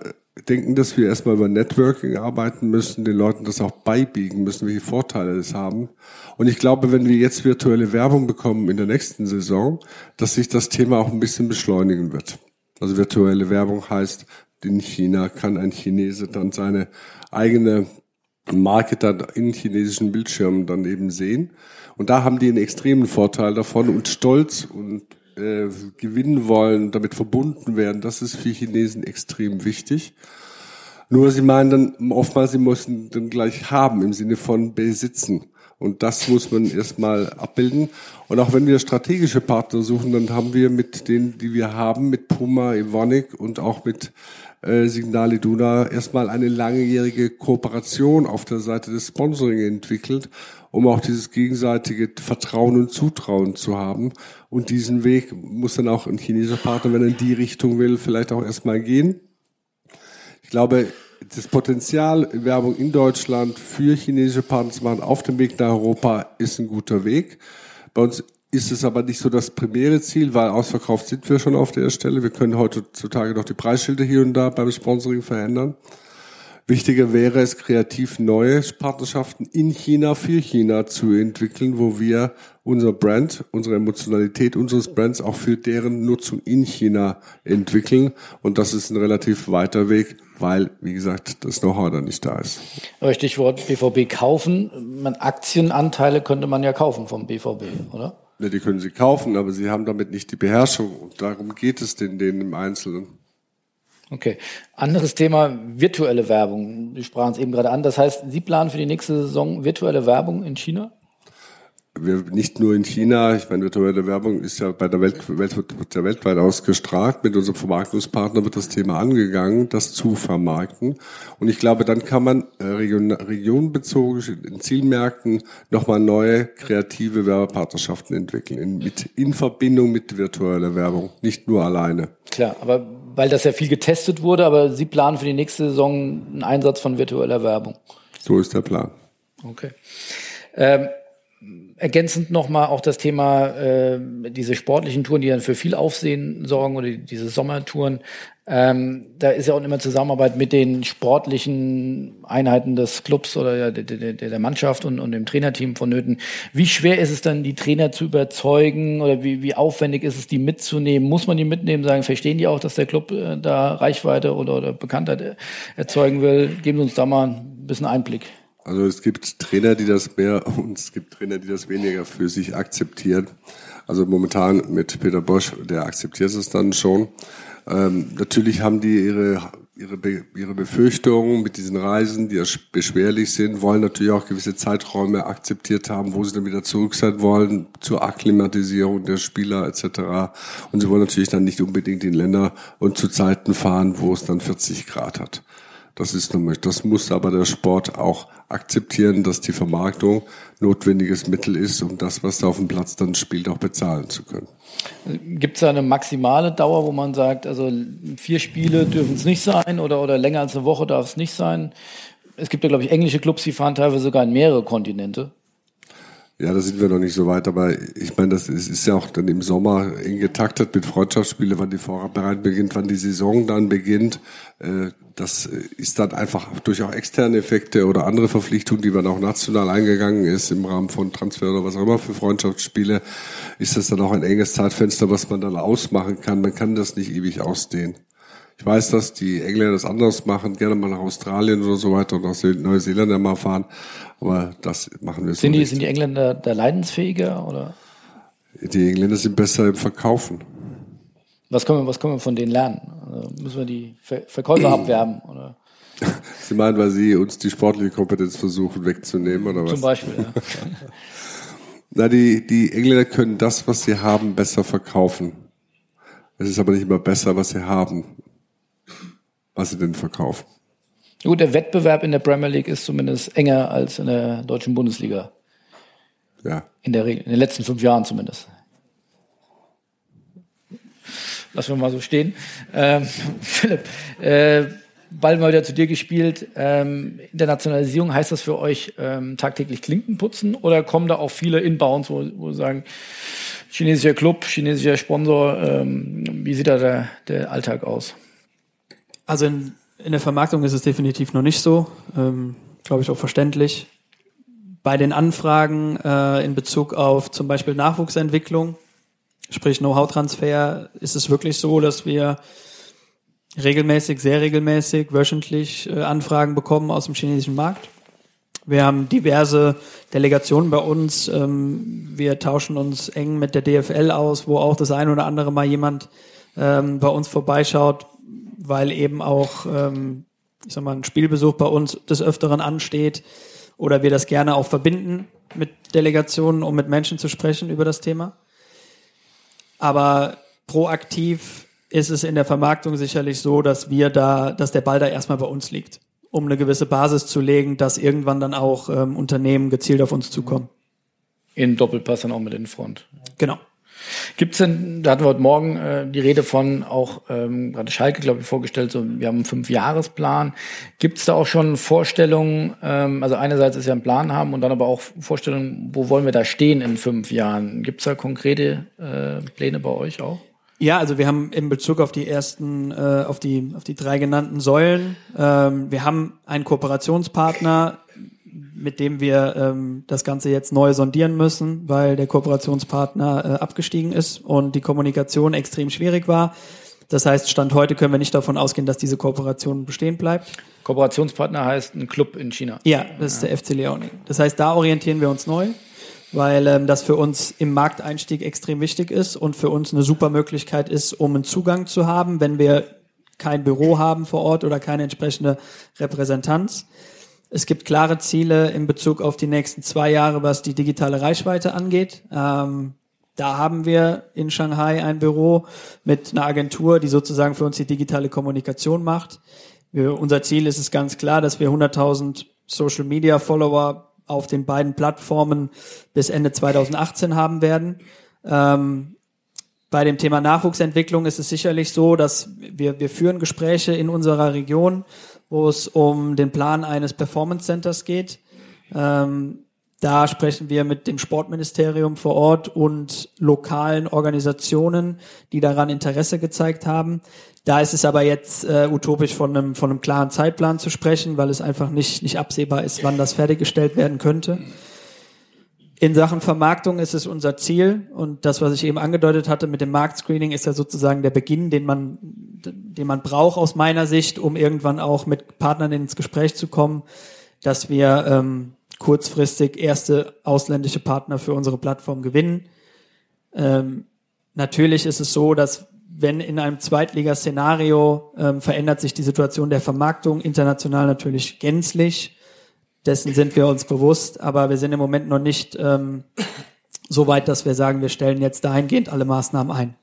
denken, dass wir erstmal über Networking arbeiten müssen, den Leuten das auch beibiegen müssen, welche Vorteile das haben. Und ich glaube, wenn wir jetzt virtuelle Werbung bekommen in der nächsten Saison, dass sich das Thema auch ein bisschen beschleunigen wird. Also virtuelle Werbung heißt, in China kann ein Chinese dann seine eigene Marke dann in chinesischen Bildschirmen dann eben sehen. Und da haben die einen extremen Vorteil davon und Stolz und äh, gewinnen wollen, damit verbunden werden. Das ist für Chinesen extrem wichtig. Nur sie meinen dann oftmals, sie müssen dann gleich haben im Sinne von besitzen. Und das muss man erstmal abbilden. Und auch wenn wir strategische Partner suchen, dann haben wir mit denen, die wir haben, mit Puma, Evonik und auch mit äh, Signal Iduna erstmal eine langjährige Kooperation auf der Seite des Sponsoring entwickelt, um auch dieses gegenseitige Vertrauen und Zutrauen zu haben. Und diesen Weg muss dann auch ein chinesischer Partner, wenn er in die Richtung will, vielleicht auch erstmal gehen. Ich glaube, das Potenzial, Werbung in Deutschland für chinesische Partner zu machen auf dem Weg nach Europa ist ein guter Weg. Bei uns ist es aber nicht so das primäre Ziel, weil ausverkauft sind wir schon auf der Stelle. Wir können heutzutage noch die Preisschilder hier und da beim Sponsoring verändern. Wichtiger wäre es, kreativ neue Partnerschaften in China für China zu entwickeln, wo wir unser Brand, unsere Emotionalität unseres Brands auch für deren Nutzung in China entwickeln. Und das ist ein relativ weiter Weg, weil, wie gesagt, das Know-how da nicht da ist. Aber Stichwort BVB kaufen. Man, Aktienanteile könnte man ja kaufen vom BVB, oder? Ja, die können sie kaufen, aber sie haben damit nicht die Beherrschung. Und darum geht es denn denen im Einzelnen. Okay. Anderes Thema, virtuelle Werbung. Sie sprachen es eben gerade an. Das heißt, Sie planen für die nächste Saison virtuelle Werbung in China? Wir, nicht nur in China, ich meine, virtuelle Werbung ist ja bei der Welt, Welt wird ja weltweit ausgestrahlt. Mit unserem Vermarktungspartner wird das Thema angegangen, das zu vermarkten. Und ich glaube, dann kann man äh, region, regionbezogen in Zielmärkten nochmal neue kreative Werbepartnerschaften entwickeln, in, mit, in Verbindung mit virtueller Werbung, nicht nur alleine. Klar, aber weil das ja viel getestet wurde, aber Sie planen für die nächste Saison einen Einsatz von virtueller Werbung. So ist der Plan. Okay. Ähm, ergänzend nochmal auch das Thema, äh, diese sportlichen Touren, die dann für viel Aufsehen sorgen oder diese Sommertouren. Ähm, da ist ja auch immer Zusammenarbeit mit den sportlichen Einheiten des Clubs oder der, der, der Mannschaft und, und dem Trainerteam vonnöten. Wie schwer ist es dann, die Trainer zu überzeugen oder wie, wie aufwendig ist es, die mitzunehmen? Muss man die mitnehmen, sagen, verstehen die auch, dass der Club äh, da Reichweite oder, oder Bekanntheit äh, erzeugen will? Geben Sie uns da mal ein bisschen Einblick. Also es gibt Trainer, die das mehr und es gibt Trainer, die das weniger für sich akzeptieren. Also momentan mit Peter Bosch, der akzeptiert es dann schon. Ähm, natürlich haben die ihre, ihre, Be ihre Befürchtungen mit diesen Reisen, die ja beschwerlich sind, wollen natürlich auch gewisse Zeiträume akzeptiert haben, wo sie dann wieder zurück sein wollen zur Akklimatisierung der Spieler etc. Und sie wollen natürlich dann nicht unbedingt in Länder und zu Zeiten fahren, wo es dann 40 Grad hat. Das ist nämlich, das muss aber der Sport auch akzeptieren, dass die Vermarktung notwendiges Mittel ist, um das, was da auf dem Platz dann spielt, auch bezahlen zu können. Gibt es da eine maximale Dauer, wo man sagt, also vier Spiele dürfen es nicht sein oder, oder länger als eine Woche darf es nicht sein? Es gibt ja, glaube ich, englische Clubs, die fahren teilweise sogar in mehrere Kontinente. Ja, da sind wir noch nicht so weit, aber ich meine, das ist, ist ja auch dann im Sommer eng getaktet mit Freundschaftsspiele, wann die Vorbereitung beginnt, wann die Saison dann beginnt. Äh, das ist dann einfach durch auch externe Effekte oder andere Verpflichtungen, die man auch national eingegangen ist im Rahmen von Transfer oder was auch immer für Freundschaftsspiele, ist das dann auch ein enges Zeitfenster, was man dann ausmachen kann. Man kann das nicht ewig ausdehnen. Ich weiß, dass die Engländer das anders machen, gerne mal nach Australien oder so weiter und nach Neuseeland mal fahren, aber das machen wir sind so die, nicht. Sind die Engländer da leidensfähiger oder? Die Engländer sind besser im Verkaufen. Was können wir, was können wir von denen lernen? Also müssen wir die Ver Verkäufer abwerben oder? Sie meinen, weil Sie uns die sportliche Kompetenz versuchen wegzunehmen oder was? Zum Beispiel, ja. Na, die, die Engländer können das, was sie haben, besser verkaufen. Es ist aber nicht immer besser, was sie haben, was sie denn verkaufen. Gut, der Wettbewerb in der Premier League ist zumindest enger als in der deutschen Bundesliga. Ja. In der Regel, in den letzten fünf Jahren zumindest. Lassen wir mal so stehen. Ähm, Philipp, äh, Ball mal wieder zu dir gespielt. Ähm, Internationalisierung, heißt das für euch ähm, tagtäglich Klinken putzen oder kommen da auch viele Inbounds, wo, wo sagen, chinesischer Club, chinesischer Sponsor, ähm, wie sieht da der, der Alltag aus? Also in, in der Vermarktung ist es definitiv noch nicht so, ähm, glaube ich auch verständlich. Bei den Anfragen äh, in Bezug auf zum Beispiel Nachwuchsentwicklung, sprich Know-how-Transfer, ist es wirklich so, dass wir regelmäßig, sehr regelmäßig, wöchentlich äh, Anfragen bekommen aus dem chinesischen Markt. Wir haben diverse Delegationen bei uns. Ähm, wir tauschen uns eng mit der DFL aus, wo auch das ein oder andere Mal jemand ähm, bei uns vorbeischaut, weil eben auch, ähm, ich sag mal, ein Spielbesuch bei uns des Öfteren ansteht oder wir das gerne auch verbinden mit Delegationen, um mit Menschen zu sprechen über das Thema. Aber proaktiv ist es in der Vermarktung sicherlich so, dass wir da, dass der Ball da erstmal bei uns liegt, um eine gewisse Basis zu legen, dass irgendwann dann auch ähm, Unternehmen gezielt auf uns zukommen. In Doppelpass dann auch mit in Front. Genau. Gibt es denn, da hatten wir heute Morgen äh, die Rede von auch ähm, gerade Schalke, glaube ich, vorgestellt, so wir haben einen Fünfjahresplan. Gibt es da auch schon Vorstellungen, ähm, also einerseits ist ja ein Plan haben und dann aber auch Vorstellungen, wo wollen wir da stehen in fünf Jahren? Gibt es da konkrete äh, Pläne bei euch auch? Ja, also wir haben in Bezug auf die ersten, äh, auf die auf die drei genannten Säulen, ähm, wir haben einen Kooperationspartner, mit dem wir ähm, das Ganze jetzt neu sondieren müssen, weil der Kooperationspartner äh, abgestiegen ist und die Kommunikation extrem schwierig war. Das heißt, Stand heute können wir nicht davon ausgehen, dass diese Kooperation bestehen bleibt. Kooperationspartner heißt ein Club in China. Ja, das ist der FC Leoning. Das heißt, da orientieren wir uns neu weil ähm, das für uns im Markteinstieg extrem wichtig ist und für uns eine super Möglichkeit ist, um einen Zugang zu haben, wenn wir kein Büro haben vor Ort oder keine entsprechende Repräsentanz. Es gibt klare Ziele in Bezug auf die nächsten zwei Jahre, was die digitale Reichweite angeht. Ähm, da haben wir in Shanghai ein Büro mit einer Agentur, die sozusagen für uns die digitale Kommunikation macht. Wir, unser Ziel ist es ganz klar, dass wir 100.000 Social Media Follower auf den beiden Plattformen bis Ende 2018 haben werden. Ähm, bei dem Thema Nachwuchsentwicklung ist es sicherlich so, dass wir, wir führen Gespräche in unserer Region, wo es um den Plan eines Performance Centers geht. Ähm, da sprechen wir mit dem Sportministerium vor Ort und lokalen Organisationen, die daran Interesse gezeigt haben. Da ist es aber jetzt äh, utopisch von einem, von einem klaren Zeitplan zu sprechen, weil es einfach nicht, nicht absehbar ist, wann das fertiggestellt werden könnte. In Sachen Vermarktung ist es unser Ziel und das, was ich eben angedeutet hatte mit dem Marktscreening, ist ja sozusagen der Beginn, den man, den man braucht aus meiner Sicht, um irgendwann auch mit Partnern ins Gespräch zu kommen, dass wir ähm, kurzfristig erste ausländische Partner für unsere Plattform gewinnen. Ähm, natürlich ist es so, dass wenn in einem Zweitliga-Szenario ähm, verändert sich die Situation der Vermarktung international natürlich gänzlich. Dessen sind wir uns bewusst, aber wir sind im Moment noch nicht ähm, so weit, dass wir sagen, wir stellen jetzt dahingehend alle Maßnahmen ein.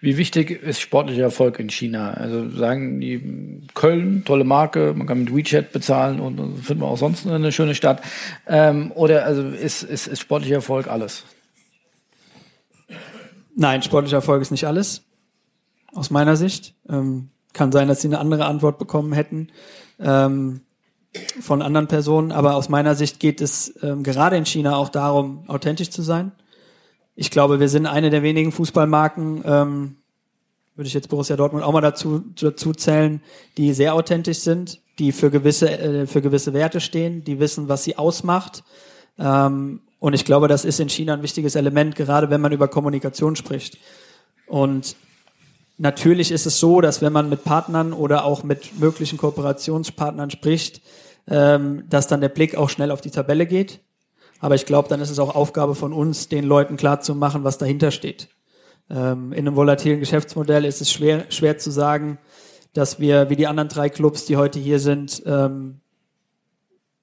Wie wichtig ist sportlicher Erfolg in China? Also sagen die Köln, tolle Marke, man kann mit WeChat bezahlen und, und findet man auch sonst eine schöne Stadt. Ähm, oder also ist, ist, ist sportlicher Erfolg alles? Nein, sportlicher Erfolg ist nicht alles. Aus meiner Sicht. Ähm, kann sein, dass sie eine andere Antwort bekommen hätten ähm, von anderen Personen. Aber aus meiner Sicht geht es ähm, gerade in China auch darum, authentisch zu sein ich glaube, wir sind eine der wenigen Fußballmarken, ähm, würde ich jetzt Borussia Dortmund auch mal dazu, dazu zählen, die sehr authentisch sind, die für gewisse, äh, für gewisse Werte stehen, die wissen, was sie ausmacht. Ähm, und ich glaube, das ist in China ein wichtiges Element, gerade wenn man über Kommunikation spricht. Und Natürlich ist es so, dass wenn man mit Partnern oder auch mit möglichen Kooperationspartnern spricht, ähm, dass dann der Blick auch schnell auf die Tabelle geht. Aber ich glaube, dann ist es auch Aufgabe von uns, den Leuten klarzumachen, was dahinter steht. Ähm, in einem volatilen Geschäftsmodell ist es schwer, schwer zu sagen, dass wir wie die anderen drei Clubs, die heute hier sind, ähm,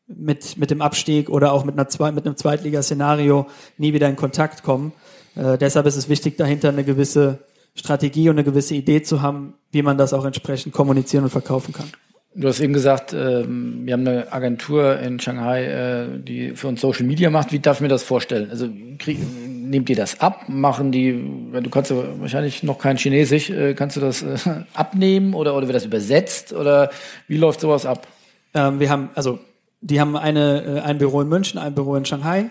mit, mit dem Abstieg oder auch mit, einer, mit einem Zweitligaszenario nie wieder in Kontakt kommen. Äh, deshalb ist es wichtig, dahinter eine gewisse Strategie und eine gewisse Idee zu haben, wie man das auch entsprechend kommunizieren und verkaufen kann. Du hast eben gesagt, ähm, wir haben eine Agentur in Shanghai, äh, die für uns Social Media macht. Wie darf ich mir das vorstellen? Also krieg, nehmt ihr das ab? Machen die, du kannst ja wahrscheinlich noch kein Chinesisch, äh, kannst du das äh, abnehmen oder, oder wird das übersetzt oder wie läuft sowas ab? Ähm, wir haben, also die haben eine, äh, ein Büro in München, ein Büro in Shanghai.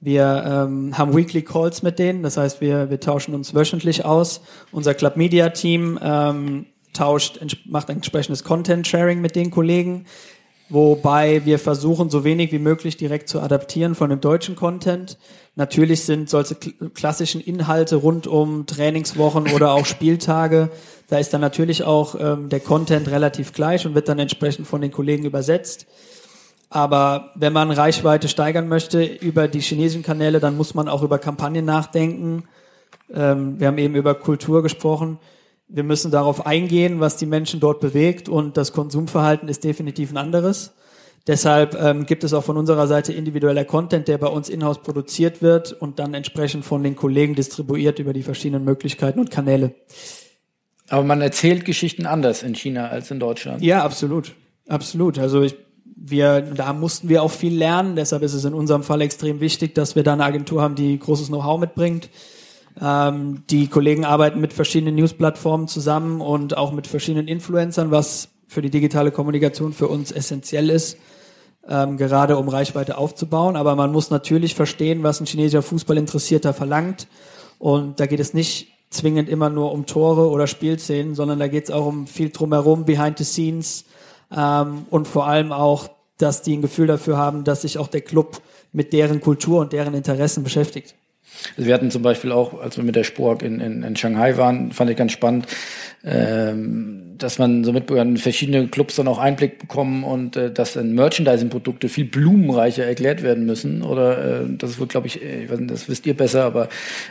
Wir ähm, haben Weekly Calls mit denen, das heißt, wir, wir tauschen uns wöchentlich aus. Unser Club Media Team ähm, tauscht, macht ein entsprechendes Content Sharing mit den Kollegen, wobei wir versuchen, so wenig wie möglich direkt zu adaptieren von dem deutschen Content. Natürlich sind solche klassischen Inhalte rund um Trainingswochen oder auch Spieltage, da ist dann natürlich auch ähm, der Content relativ gleich und wird dann entsprechend von den Kollegen übersetzt. Aber wenn man Reichweite steigern möchte über die chinesischen Kanäle, dann muss man auch über Kampagnen nachdenken. Ähm, wir haben eben über Kultur gesprochen. Wir müssen darauf eingehen, was die Menschen dort bewegt und das Konsumverhalten ist definitiv ein anderes. Deshalb ähm, gibt es auch von unserer Seite individueller Content, der bei uns in-house produziert wird und dann entsprechend von den Kollegen distribuiert über die verschiedenen Möglichkeiten und Kanäle. Aber man erzählt Geschichten anders in China als in Deutschland. Ja, absolut. Absolut. Also ich wir, da mussten wir auch viel lernen. Deshalb ist es in unserem Fall extrem wichtig, dass wir da eine Agentur haben, die großes Know-how mitbringt. Ähm, die Kollegen arbeiten mit verschiedenen News-Plattformen zusammen und auch mit verschiedenen Influencern, was für die digitale Kommunikation für uns essentiell ist, ähm, gerade um Reichweite aufzubauen. Aber man muss natürlich verstehen, was ein chinesischer Fußballinteressierter verlangt. Und da geht es nicht zwingend immer nur um Tore oder Spielszenen, sondern da geht es auch um viel drumherum, behind the scenes, ähm, und vor allem auch, dass die ein Gefühl dafür haben, dass sich auch der Club mit deren Kultur und deren Interessen beschäftigt. Also wir hatten zum Beispiel auch, als wir mit der Spork in, in, in Shanghai waren, fand ich ganz spannend, ähm, dass man so mit verschiedene Clubs dann auch Einblick bekommen und äh, dass dann Merchandising-Produkte viel blumenreicher erklärt werden müssen. Oder äh, das wohl, glaube ich, äh, ich weiß nicht, das wisst ihr besser, aber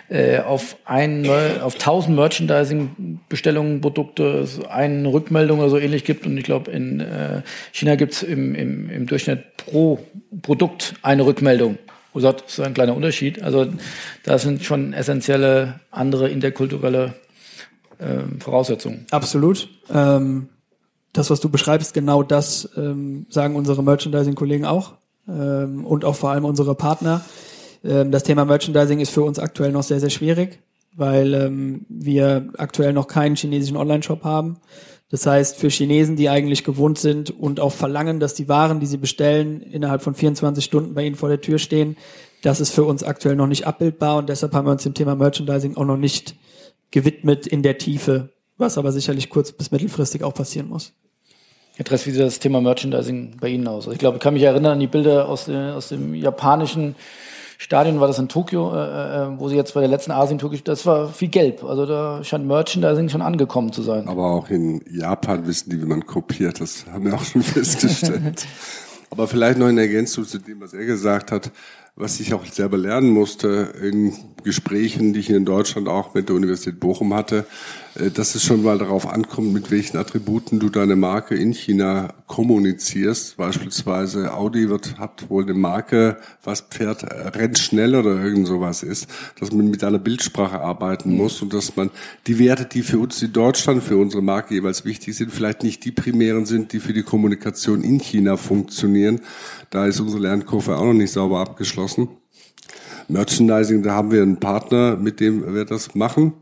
äh, auf ein, auf tausend Merchandising-Bestellungen Produkte eine Rückmeldung oder so ähnlich gibt. Und ich glaube, in äh, China gibt's im, im, im Durchschnitt pro Produkt eine Rückmeldung. Wo sagt, das ist ein kleiner Unterschied. Also da sind schon essentielle andere interkulturelle äh, Voraussetzungen. Absolut. Ähm, das, was du beschreibst, genau das ähm, sagen unsere Merchandising-Kollegen auch ähm, und auch vor allem unsere Partner. Ähm, das Thema Merchandising ist für uns aktuell noch sehr, sehr schwierig, weil ähm, wir aktuell noch keinen chinesischen Online-Shop haben. Das heißt, für Chinesen, die eigentlich gewohnt sind und auch verlangen, dass die Waren, die sie bestellen, innerhalb von 24 Stunden bei ihnen vor der Tür stehen, das ist für uns aktuell noch nicht abbildbar und deshalb haben wir uns dem Thema Merchandising auch noch nicht gewidmet in der Tiefe, was aber sicherlich kurz- bis mittelfristig auch passieren muss. Jetzt wie sieht das Thema Merchandising bei Ihnen aus? Also ich glaube, ich kann mich erinnern an die Bilder aus, der, aus dem japanischen Stadion, war das in Tokio, äh, äh, wo Sie jetzt bei der letzten Asien-Tour, das war viel gelb. Also da scheint Merchandising schon angekommen zu sein. Aber auch in Japan wissen die, wie man kopiert. Das haben wir auch schon festgestellt. Aber vielleicht noch in Ergänzung zu dem, was er gesagt hat was ich auch selber lernen musste in Gesprächen, die ich in Deutschland auch mit der Universität Bochum hatte, dass es schon mal darauf ankommt, mit welchen Attributen du deine Marke in China kommunizierst. Beispielsweise Audi wird, hat wohl eine Marke, was Pferd rennt schnell oder irgend sowas ist, dass man mit einer Bildsprache arbeiten mhm. muss und dass man die Werte, die für uns in Deutschland, für unsere Marke jeweils wichtig sind, vielleicht nicht die primären sind, die für die Kommunikation in China funktionieren. Da ist unsere Lernkurve auch noch nicht sauber abgeschlossen. Merchandising, da haben wir einen Partner, mit dem wir das machen.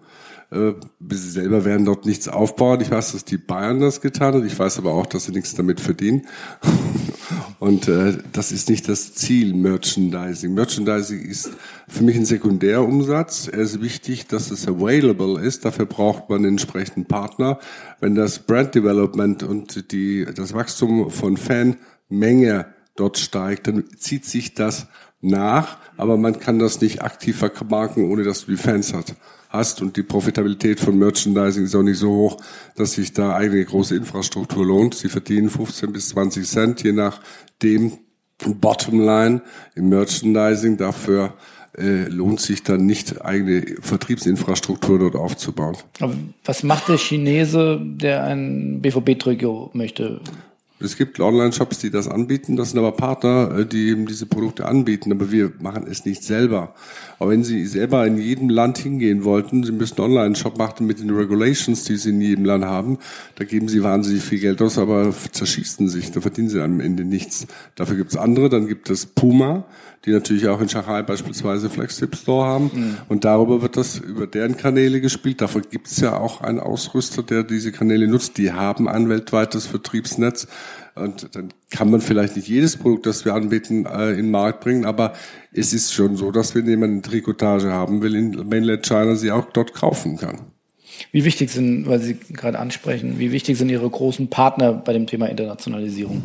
Äh, sie selber werden dort nichts aufbauen. Ich weiß, dass die Bayern das getan haben. Ich weiß aber auch, dass sie nichts damit verdienen. Und äh, das ist nicht das Ziel Merchandising. Merchandising ist für mich ein Sekundärumsatz. Er ist wichtig, dass es available ist. Dafür braucht man einen entsprechenden Partner. Wenn das Brand Development und die, das Wachstum von Fanmenge dort steigt, dann zieht sich das nach, aber man kann das nicht aktiv vermarkten, ohne dass du die Fans hat, hast. Und die Profitabilität von Merchandising ist auch nicht so hoch, dass sich da eine große Infrastruktur lohnt. Sie verdienen 15 bis 20 Cent, je nachdem Bottomline im Merchandising. Dafür äh, lohnt sich dann nicht, eigene Vertriebsinfrastruktur dort aufzubauen. Aber was macht der Chinese, der ein BVB-Trikot möchte? Es gibt Online-Shops, die das anbieten. Das sind aber Partner, äh, die eben diese Produkte anbieten. Aber wir machen es nicht selber. Aber wenn Sie selber in jedem Land hingehen wollten, Sie müssen Online-Shop machen mit den Regulations, die Sie in jedem Land haben. Da geben Sie wahnsinnig viel Geld aus, aber zerschießen sich. Da verdienen Sie am Ende nichts. Dafür gibt es andere. Dann gibt es Puma, die natürlich auch in Shanghai beispielsweise Flagship Store haben. Mhm. Und darüber wird das über deren Kanäle gespielt. Dafür gibt es ja auch einen Ausrüster, der diese Kanäle nutzt. Die haben ein weltweites Vertriebsnetz. Und dann kann man vielleicht nicht jedes Produkt, das wir anbieten, äh, in den Markt bringen, aber es ist schon so, dass wenn jemand eine Trikotage haben will in Mainland China, sie auch dort kaufen kann. Wie wichtig sind, weil Sie gerade ansprechen, wie wichtig sind Ihre großen Partner bei dem Thema Internationalisierung?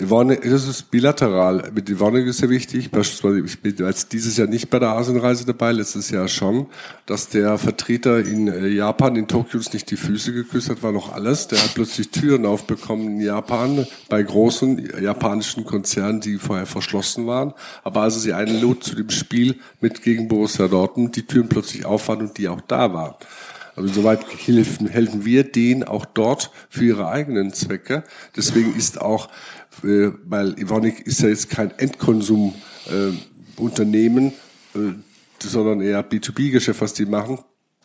Yvonne, das ist bilateral. Mit Yvonne ist ja wichtig, beispielsweise, ich bin als dieses Jahr nicht bei der Asienreise dabei, letztes Jahr schon, dass der Vertreter in äh, Japan, in Tokio, uns nicht die Füße geküsst hat, war noch alles. Der hat plötzlich Türen aufbekommen in Japan, bei großen japanischen Konzernen, die vorher verschlossen waren. Aber als er sie einlud zu dem Spiel mit gegen Borussia Dortmund, die Türen plötzlich aufwand und die auch da waren. Also soweit helfen, helfen wir denen auch dort für ihre eigenen Zwecke. Deswegen ist auch weil Evonik ist ja jetzt kein Endkonsum-Unternehmen, äh, äh, sondern eher B2B-Geschäft, was die machen.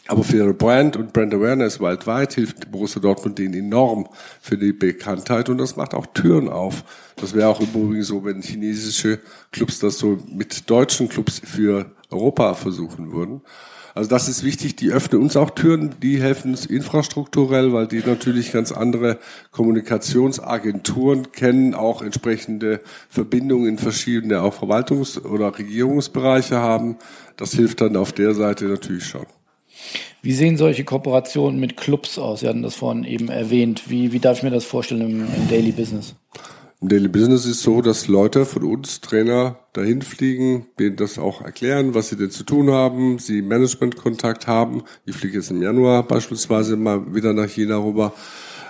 Aber für ihre Brand und Brand Awareness weltweit hilft Borussia Dortmund denen enorm für die Bekanntheit und das macht auch Türen auf. Das wäre auch übrigens so, wenn chinesische Clubs das so mit deutschen Clubs für Europa versuchen würden. Also das ist wichtig, die öffnen uns auch Türen, die helfen uns infrastrukturell, weil die natürlich ganz andere Kommunikationsagenturen kennen, auch entsprechende Verbindungen in verschiedene auch Verwaltungs- oder Regierungsbereiche haben. Das hilft dann auf der Seite natürlich schon. Wie sehen solche Kooperationen mit Clubs aus? Sie hatten das vorhin eben erwähnt. Wie, wie darf ich mir das vorstellen im, im Daily Business? Im Daily Business ist so, dass Leute von uns, Trainer, dahin fliegen, denen das auch erklären, was sie denn zu tun haben, sie Managementkontakt haben. Ich fliege jetzt im Januar beispielsweise mal wieder nach China rüber.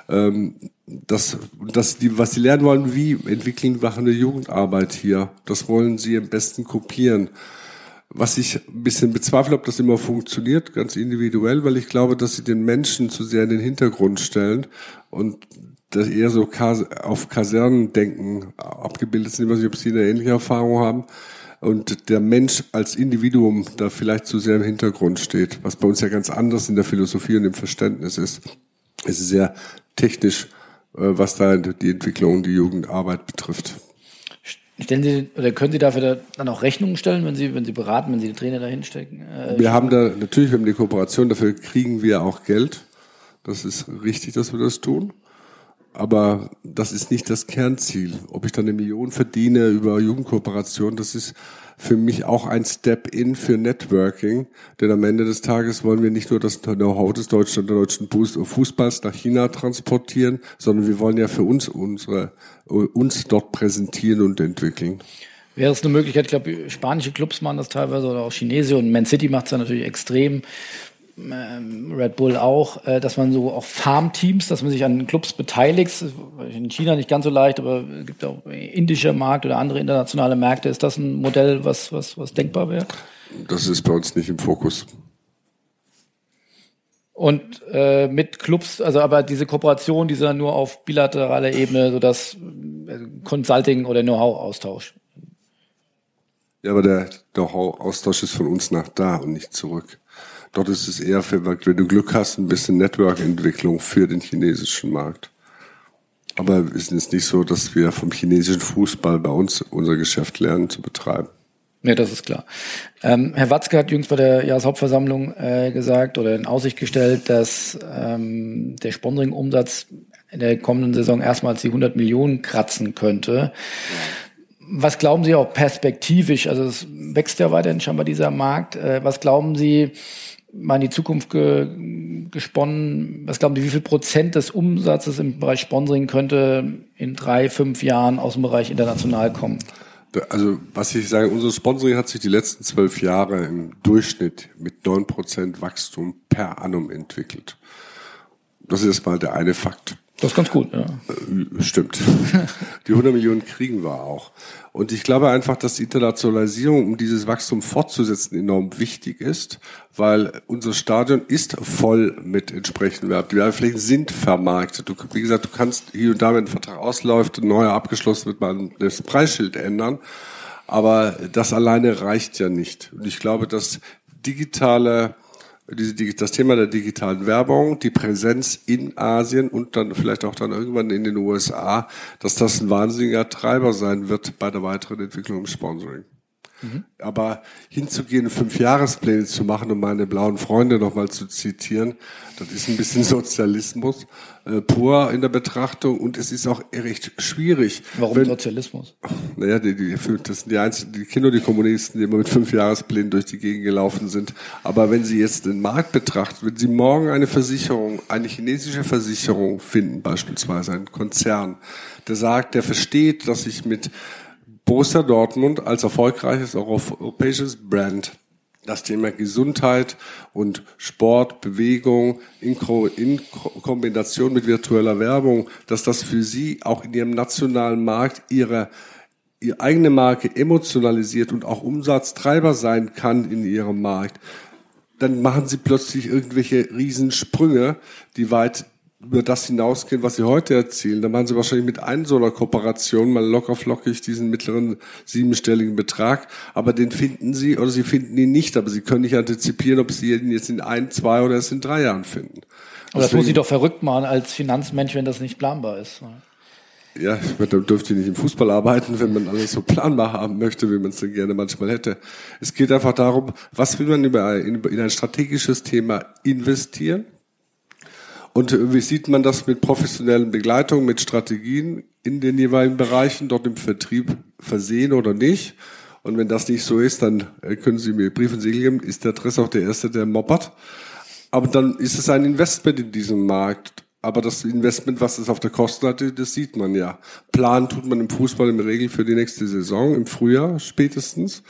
Ähm, das, das die, was sie lernen wollen, wie entwickeln wir eine Jugendarbeit hier. Das wollen sie am besten kopieren. Was ich ein bisschen bezweifle, ob das immer funktioniert, ganz individuell, weil ich glaube, dass sie den Menschen zu sehr in den Hintergrund stellen und das eher so auf Kasernendenken abgebildet sind. Ich weiß nicht, ob Sie eine ähnliche Erfahrung haben. Und der Mensch als Individuum da vielleicht zu sehr im Hintergrund steht, was bei uns ja ganz anders in der Philosophie und im Verständnis ist. Es ist sehr technisch, äh, was da die Entwicklung, die Jugendarbeit betrifft. Stellen Sie oder können Sie dafür dann auch Rechnungen stellen, wenn Sie, wenn Sie beraten, wenn Sie den Trainer dahin stecken? Äh, wir haben da natürlich, wir haben die Kooperation, dafür kriegen wir auch Geld. Das ist richtig, dass wir das tun. Aber das ist nicht das Kernziel. Ob ich dann eine Million verdiene über Jugendkooperation, das ist für mich auch ein Step in für Networking. Denn am Ende des Tages wollen wir nicht nur das Know-how des deutschen, der deutschen Fußballs nach China transportieren, sondern wir wollen ja für uns unsere, uns dort präsentieren und entwickeln. Wäre es eine Möglichkeit, ich glaube, spanische Clubs machen das teilweise oder auch Chinese und Man City macht es ja natürlich extrem, Red Bull auch, äh, dass man so auch Farmteams, dass man sich an Clubs beteiligt. In China nicht ganz so leicht, aber es gibt auch indischer Markt oder andere internationale Märkte. Ist das ein Modell, was, was, was denkbar wäre? Das ist bei uns nicht im Fokus. Und äh, mit Clubs, also aber diese Kooperation, diese nur auf bilateraler Ebene, so das äh, Consulting oder Know-how-Austausch. Ja, aber der Know-how-Austausch ist von uns nach da und nicht zurück. Dort ist es eher, für, wenn du Glück hast, ein bisschen Network-Entwicklung für den chinesischen Markt. Aber es ist nicht so, dass wir vom chinesischen Fußball bei uns unser Geschäft lernen zu betreiben. Ja, das ist klar. Ähm, Herr Watzke hat jüngst bei der Jahreshauptversammlung äh, gesagt oder in Aussicht gestellt, dass ähm, der Sponsoring-Umsatz in der kommenden Saison erstmals die 100 Millionen kratzen könnte. Was glauben Sie auch perspektivisch? Also es wächst ja weiterhin scheinbar dieser Markt. Äh, was glauben Sie, mal in die Zukunft ge gesponnen. Was glauben Sie, wie viel Prozent des Umsatzes im Bereich Sponsoring könnte in drei, fünf Jahren aus dem Bereich international kommen? Also was ich sage, unser Sponsoring hat sich die letzten zwölf Jahre im Durchschnitt mit neun Prozent Wachstum per annum entwickelt. Das ist mal der eine Fakt. Das ist ganz gut, ja. Äh, stimmt. Die 100 Millionen kriegen wir auch. Und ich glaube einfach, dass die Internationalisierung, um dieses Wachstum fortzusetzen, enorm wichtig ist, weil unser Stadion ist voll mit. Die Werbeflächen sind vermarktet. Du, wie gesagt, du kannst hier und da, wenn ein Vertrag ausläuft, ein neuer abgeschlossen wird, mal das Preisschild ändern. Aber das alleine reicht ja nicht. Und ich glaube, dass digitale diese, das Thema der digitalen Werbung, die Präsenz in Asien und dann vielleicht auch dann irgendwann in den USA, dass das ein wahnsinniger Treiber sein wird bei der weiteren Entwicklung im Sponsoring. Mhm. Aber hinzugehen, fünf Jahrespläne zu machen, um meine blauen Freunde nochmal zu zitieren, das ist ein bisschen Sozialismus äh, pur in der Betrachtung und es ist auch recht schwierig. Warum wenn, Sozialismus? Naja, die, die, das sind die einzigen, die Kinder, die Kommunisten, die immer mit fünf Jahresplänen durch die Gegend gelaufen sind. Aber wenn Sie jetzt den Markt betrachten, wenn Sie morgen eine Versicherung, eine chinesische Versicherung finden, beispielsweise ein Konzern, der sagt, der versteht, dass ich mit Borussia Dortmund als erfolgreiches europäisches Brand. Das Thema Gesundheit und Sport, Bewegung in, in, Kombination mit virtueller Werbung, dass das für Sie auch in Ihrem nationalen Markt Ihre, Ihre eigene Marke emotionalisiert und auch Umsatztreiber sein kann in Ihrem Markt, dann machen Sie plötzlich irgendwelche Riesensprünge, die weit über das hinausgehen, was sie heute erzielen, dann machen sie wahrscheinlich mit einer so einer Kooperation mal locker flockig diesen mittleren siebenstelligen Betrag, aber den finden sie oder sie finden ihn nicht, aber sie können nicht antizipieren, ob sie ihn jetzt in ein, zwei oder erst in drei Jahren finden. Aber das muss sie doch verrückt machen als Finanzmensch, wenn das nicht planbar ist. Ja, ich meine, dann dürfte ich nicht im Fußball arbeiten, wenn man alles so planbar haben möchte, wie man es denn gerne manchmal hätte. Es geht einfach darum, was will man in ein strategisches Thema investieren? Und wie sieht man das mit professionellen Begleitung, mit Strategien in den jeweiligen Bereichen, dort im Vertrieb versehen oder nicht? Und wenn das nicht so ist, dann äh, können Sie mir Brief und Siegel geben, ist der Dress auch der Erste, der moppert. Aber dann ist es ein Investment in diesem Markt. Aber das Investment, was es auf der Kostenseite, das sieht man ja. Plan tut man im Fußball im Regel für die nächste Saison, im Frühjahr spätestens.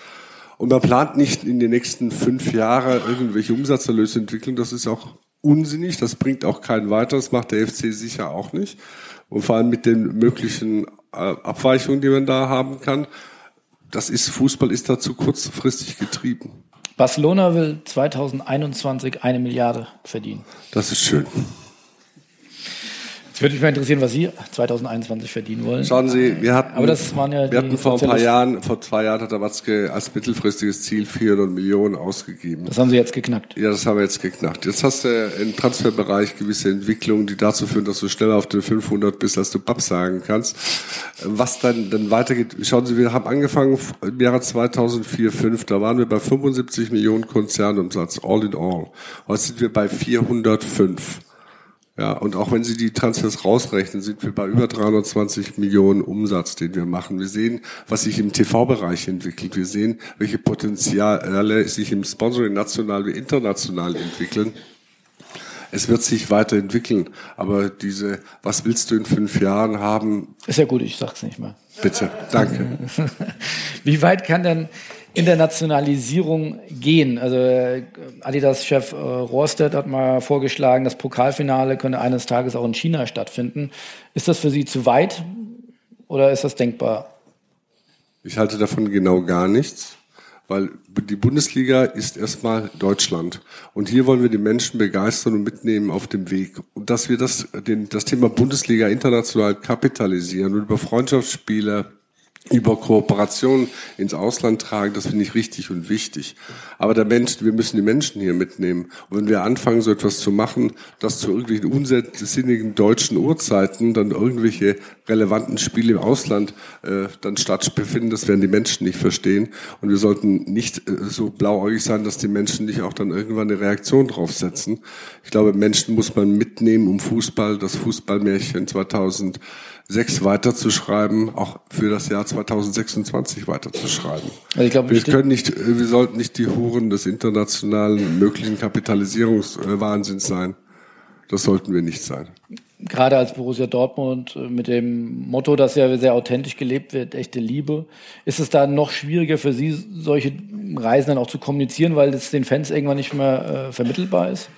Und man plant nicht in den nächsten fünf Jahren irgendwelche Umsatzerlöse entwickeln. Das ist auch unsinnig, das bringt auch keinen weiter, das macht der FC sicher auch nicht. Und vor allem mit den möglichen äh, Abweichungen, die man da haben kann, das ist, Fußball ist dazu kurzfristig getrieben. Barcelona will 2021 eine Milliarde verdienen. Das ist schön. Es würde mich mal interessieren, was Sie 2021 verdienen wollen. Schauen Sie, wir hatten, ja wir hatten vor ein paar Jahren, vor zwei Jahren hat der Watzke als mittelfristiges Ziel 400 Millionen ausgegeben. Das haben Sie jetzt geknackt. Ja, das haben wir jetzt geknackt. Jetzt hast du im Transferbereich gewisse Entwicklungen, die dazu führen, dass du schneller auf den 500 bist, als du Papp sagen kannst. Was dann, dann weitergeht, schauen Sie, wir haben angefangen im Jahre 2004, 2005, da waren wir bei 75 Millionen Konzernumsatz, all in all. Heute sind wir bei 405. Ja, und auch wenn Sie die Transfers rausrechnen, sind wir bei über 320 Millionen Umsatz, den wir machen. Wir sehen, was sich im TV-Bereich entwickelt. Wir sehen, welche Potenziale sich im Sponsoring national wie international entwickeln. Es wird sich weiterentwickeln, aber diese, was willst du in fünf Jahren haben? Ist ja gut, ich sag's nicht mehr. Bitte, danke. wie weit kann denn Internationalisierung gehen? Also äh, Adidas-Chef äh, Rohrstedt hat mal vorgeschlagen, das Pokalfinale könne eines Tages auch in China stattfinden. Ist das für Sie zu weit oder ist das denkbar? Ich halte davon genau gar nichts, weil die Bundesliga ist erstmal Deutschland. Und hier wollen wir die Menschen begeistern und mitnehmen auf dem Weg. Und dass wir das, den, das Thema Bundesliga international kapitalisieren und über Freundschaftsspiele über Kooperation ins Ausland tragen, das finde ich richtig und wichtig. Aber der Mensch, wir müssen die Menschen hier mitnehmen. Und wenn wir anfangen, so etwas zu machen, dass zu irgendwelchen unsinnigen deutschen Uhrzeiten dann irgendwelche relevanten Spiele im Ausland äh, dann stattfinden, das werden die Menschen nicht verstehen. Und wir sollten nicht äh, so blauäugig sein, dass die Menschen nicht auch dann irgendwann eine Reaktion draufsetzen. Ich glaube, Menschen muss man mitnehmen, um Fußball, das Fußballmärchen 2000 sechs weiterzuschreiben, auch für das Jahr 2026 weiterzuschreiben. Also ich glaube, wir können nicht, wir sollten nicht die Huren des internationalen möglichen Kapitalisierungswahnsinns sein. Das sollten wir nicht sein. Gerade als Borussia Dortmund äh, mit dem Motto, das ja sehr authentisch gelebt wird, echte Liebe, ist es da noch schwieriger für Sie, solche Reisen dann auch zu kommunizieren, weil es den Fans irgendwann nicht mehr äh, vermittelbar ist?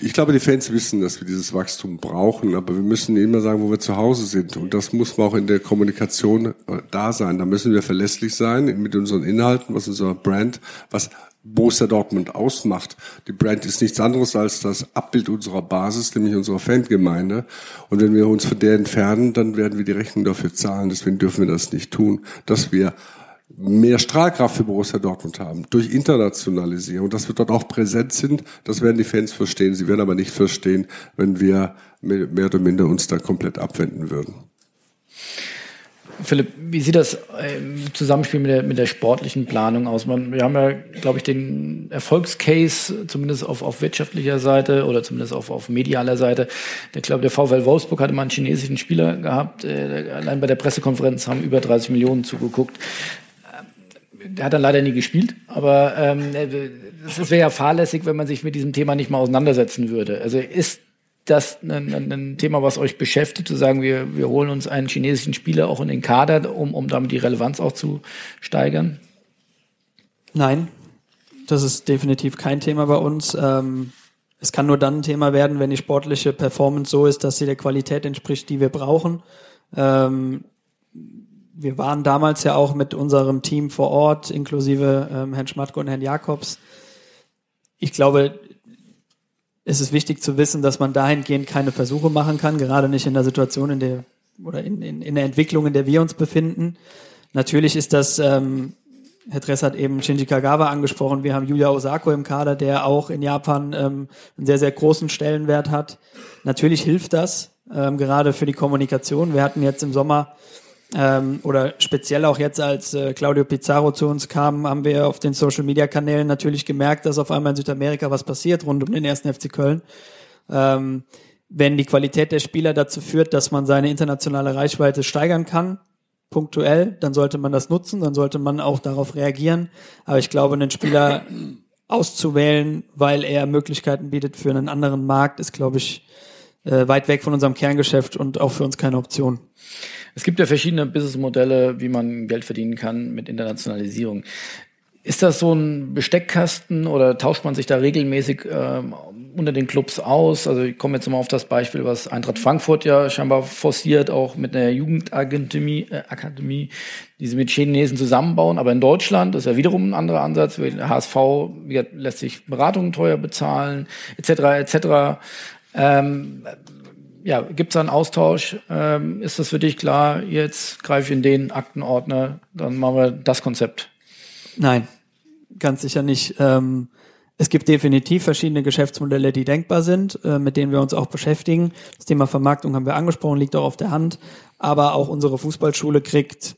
Ich glaube, die Fans wissen, dass wir dieses Wachstum brauchen, aber wir müssen immer sagen, wo wir zu Hause sind. Und das muss auch in der Kommunikation äh, da sein. Da müssen wir verlässlich sein mit unseren Inhalten, was unser Brand, was Borussia Dortmund ausmacht. Die Brand ist nichts anderes als das Abbild unserer Basis, nämlich unserer Fangemeinde. Und wenn wir uns von der entfernen, dann werden wir die Rechnung dafür zahlen. Deswegen dürfen wir das nicht tun, dass wir mehr Strahlkraft für Borussia Dortmund haben, durch Internationalisierung, dass wir dort auch präsent sind, das werden die Fans verstehen. Sie werden aber nicht verstehen, wenn wir mehr oder minder uns da komplett abwenden würden. Philipp, wie sieht das im Zusammenspiel mit der, mit der sportlichen Planung aus? Man, wir haben ja, glaube ich, den Erfolgscase, zumindest auf, auf wirtschaftlicher Seite oder zumindest auf, auf medialer Seite. Ich glaube, der VfL Wolfsburg hatte mal einen chinesischen Spieler gehabt. Äh, allein bei der Pressekonferenz haben über 30 Millionen zugeguckt der hat dann leider nie gespielt, aber ähm, es wäre ja fahrlässig, wenn man sich mit diesem Thema nicht mal auseinandersetzen würde. Also ist das ein, ein, Thema, was euch beschäftigt, zu sagen, wir, wir holen uns einen chinesischen Spieler auch in den Kader, um, um damit die Relevanz auch zu steigern? Nein, das ist definitiv kein Thema bei uns. Ähm, es kann nur dann ein Thema werden, wenn die sportliche Performance so ist, dass sie der Qualität entspricht, die wir brauchen. Ähm, wir waren damals ja auch mit unserem Team vor Ort, inklusive ähm, Herrn Schmatke und Herrn Jakobs. Ich glaube, es ist wichtig zu wissen, dass man dahingehend keine Versuche machen kann, gerade nicht in der Situation, in der oder in, in, in der Entwicklung, in der wir uns befinden. Natürlich ist das, ähm, Herr Dress hat eben Shinji Kagawa angesprochen, wir haben Yuya Osako im Kader, der auch in Japan ähm, einen sehr, sehr großen Stellenwert hat. Natürlich hilft das, ähm, gerade für die Kommunikation. Wir hatten jetzt im Sommer ähm, oder speziell auch jetzt, als äh, Claudio Pizarro zu uns kam, haben wir auf den Social Media Kanälen natürlich gemerkt, dass auf einmal in Südamerika was passiert rund um den ersten FC Köln. Ähm, wenn die Qualität der Spieler dazu führt, dass man seine internationale Reichweite steigern kann, punktuell, dann sollte man das nutzen, dann sollte man auch darauf reagieren. Aber ich glaube, einen Spieler auszuwählen, weil er Möglichkeiten bietet für einen anderen Markt, ist, glaube ich, äh, weit weg von unserem Kerngeschäft und auch für uns keine Option. Es gibt ja verschiedene Businessmodelle, wie man Geld verdienen kann mit Internationalisierung. Ist das so ein Besteckkasten oder tauscht man sich da regelmäßig äh, unter den Clubs aus? Also ich komme jetzt mal auf das Beispiel, was Eintracht Frankfurt ja scheinbar forciert, auch mit einer Jugendakademie, äh, Akademie, die sie mit Chinesen zusammenbauen. Aber in Deutschland ist ja wiederum ein anderer Ansatz. HSV lässt sich Beratungen teuer bezahlen, etc. etc. Ähm, ja, gibt es einen Austausch? Ähm, ist das für dich klar? Jetzt greife ich in den Aktenordner, dann machen wir das Konzept. Nein, ganz sicher nicht. Ähm, es gibt definitiv verschiedene Geschäftsmodelle, die denkbar sind, äh, mit denen wir uns auch beschäftigen. Das Thema Vermarktung haben wir angesprochen, liegt auch auf der Hand. Aber auch unsere Fußballschule kriegt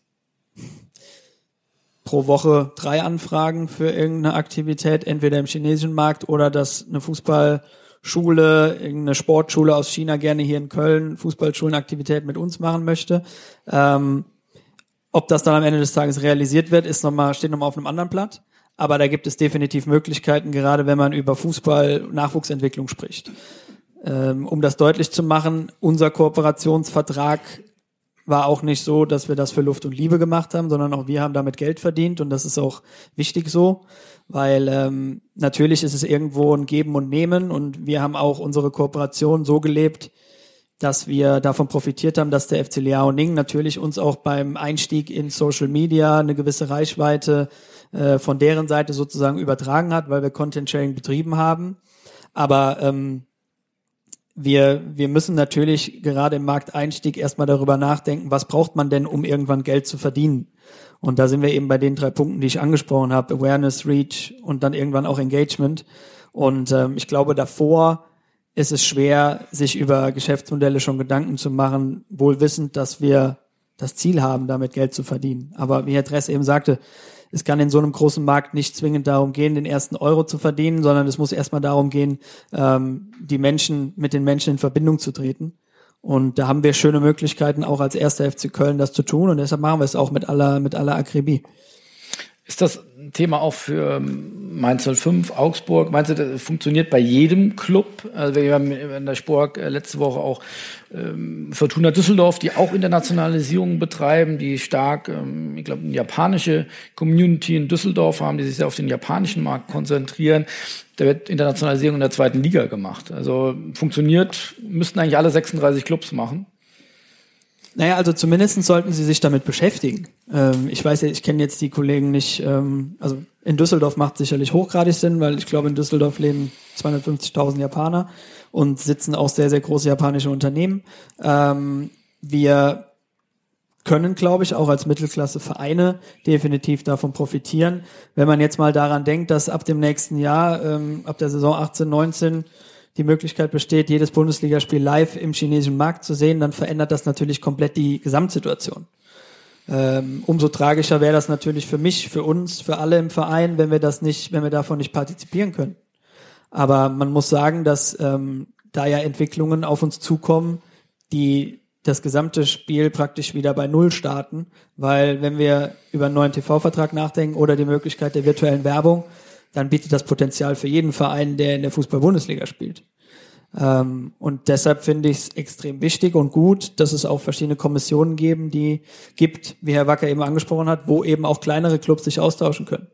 pro Woche drei Anfragen für irgendeine Aktivität, entweder im chinesischen Markt oder dass eine Fußball Schule, irgendeine Sportschule aus China gerne hier in Köln Fußballschulenaktivität mit uns machen möchte. Ähm, ob das dann am Ende des Tages realisiert wird, ist noch mal, steht nochmal auf einem anderen Blatt. Aber da gibt es definitiv Möglichkeiten, gerade wenn man über Fußball-Nachwuchsentwicklung spricht. Ähm, um das deutlich zu machen, unser Kooperationsvertrag war auch nicht so, dass wir das für Luft und Liebe gemacht haben, sondern auch wir haben damit Geld verdient und das ist auch wichtig so, weil ähm, natürlich ist es irgendwo ein Geben und Nehmen und wir haben auch unsere Kooperation so gelebt, dass wir davon profitiert haben, dass der FC Liaoning natürlich uns auch beim Einstieg in Social Media eine gewisse Reichweite äh, von deren Seite sozusagen übertragen hat, weil wir Content Sharing betrieben haben. Aber ähm, wir, wir müssen natürlich gerade im Markteinstieg erstmal darüber nachdenken, was braucht man denn, um irgendwann Geld zu verdienen. Und da sind wir eben bei den drei Punkten, die ich angesprochen habe, Awareness, Reach und dann irgendwann auch Engagement. Und ähm, ich glaube, davor ist es schwer, sich über Geschäftsmodelle schon Gedanken zu machen, wohl wissend, dass wir das Ziel haben, damit Geld zu verdienen. Aber wie Herr Dress eben sagte, es kann in so einem großen Markt nicht zwingend darum gehen, den ersten Euro zu verdienen, sondern es muss erstmal darum gehen, ähm, die Menschen mit den Menschen in Verbindung zu treten. Und da haben wir schöne Möglichkeiten, auch als erster FC Köln das zu tun. Und deshalb machen wir es auch mit aller, mit aller Akribie. Ist das ein Thema auch für Mainz 05, Augsburg? Meinst du, das funktioniert bei jedem Club? Also wir haben in der Sport äh, letzte Woche auch ähm, Fortuna Düsseldorf, die auch Internationalisierung betreiben, die stark, ähm, ich glaube, eine japanische Community in Düsseldorf haben, die sich sehr auf den japanischen Markt konzentrieren. Da wird Internationalisierung in der zweiten Liga gemacht. Also funktioniert, müssten eigentlich alle 36 Clubs machen. Naja, also zumindest sollten sie sich damit beschäftigen. Ähm, ich weiß ja, ich kenne jetzt die Kollegen nicht, ähm, also in Düsseldorf macht sicherlich hochgradig Sinn, weil ich glaube, in Düsseldorf leben 250.000 Japaner und sitzen auch sehr, sehr große japanische Unternehmen. Ähm, wir können, glaube ich, auch als Mittelklasse-Vereine definitiv davon profitieren. Wenn man jetzt mal daran denkt, dass ab dem nächsten Jahr, ähm, ab der Saison 18, 19, die Möglichkeit besteht, jedes Bundesligaspiel live im chinesischen Markt zu sehen, dann verändert das natürlich komplett die Gesamtsituation. Ähm, umso tragischer wäre das natürlich für mich, für uns, für alle im Verein, wenn wir das nicht, wenn wir davon nicht partizipieren können. Aber man muss sagen, dass ähm, da ja Entwicklungen auf uns zukommen, die das gesamte Spiel praktisch wieder bei Null starten, weil wenn wir über einen neuen TV-Vertrag nachdenken oder die Möglichkeit der virtuellen Werbung, dann bietet das Potenzial für jeden Verein, der in der Fußball-Bundesliga spielt. Ähm, und deshalb finde ich es extrem wichtig und gut, dass es auch verschiedene Kommissionen geben, die gibt, wie Herr Wacker eben angesprochen hat, wo eben auch kleinere Clubs sich austauschen können.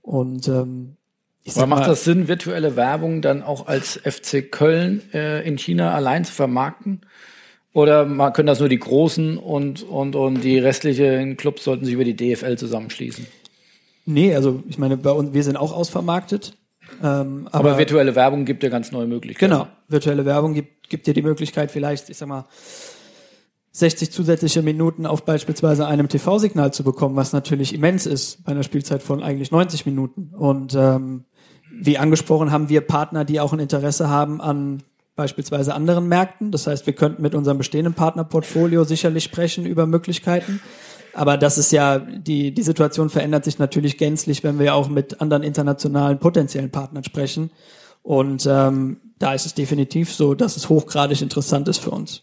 Und ähm, ich Aber macht mal, das Sinn, virtuelle Werbung dann auch als FC Köln äh, in China allein zu vermarkten? Oder man, können das nur die Großen und, und, und die restlichen Clubs sollten sich über die DFL zusammenschließen? Nee, also ich meine, bei uns, wir sind auch ausvermarktet. Ähm, aber, aber, virtuelle Werbung gibt dir ganz neue Möglichkeiten. Genau, virtuelle Werbung gibt, gibt dir die Möglichkeit, vielleicht, ich sag mal, 60 zusätzliche Minuten auf beispielsweise einem TV-Signal zu bekommen, was natürlich immens ist bei einer Spielzeit von eigentlich 90 Minuten. Und ähm, wie angesprochen haben wir Partner, die auch ein Interesse haben an beispielsweise anderen Märkten. Das heißt, wir könnten mit unserem bestehenden Partnerportfolio sicherlich sprechen über Möglichkeiten. Aber das ist ja, die, die Situation verändert sich natürlich gänzlich, wenn wir auch mit anderen internationalen potenziellen Partnern sprechen. Und ähm, da ist es definitiv so, dass es hochgradig interessant ist für uns.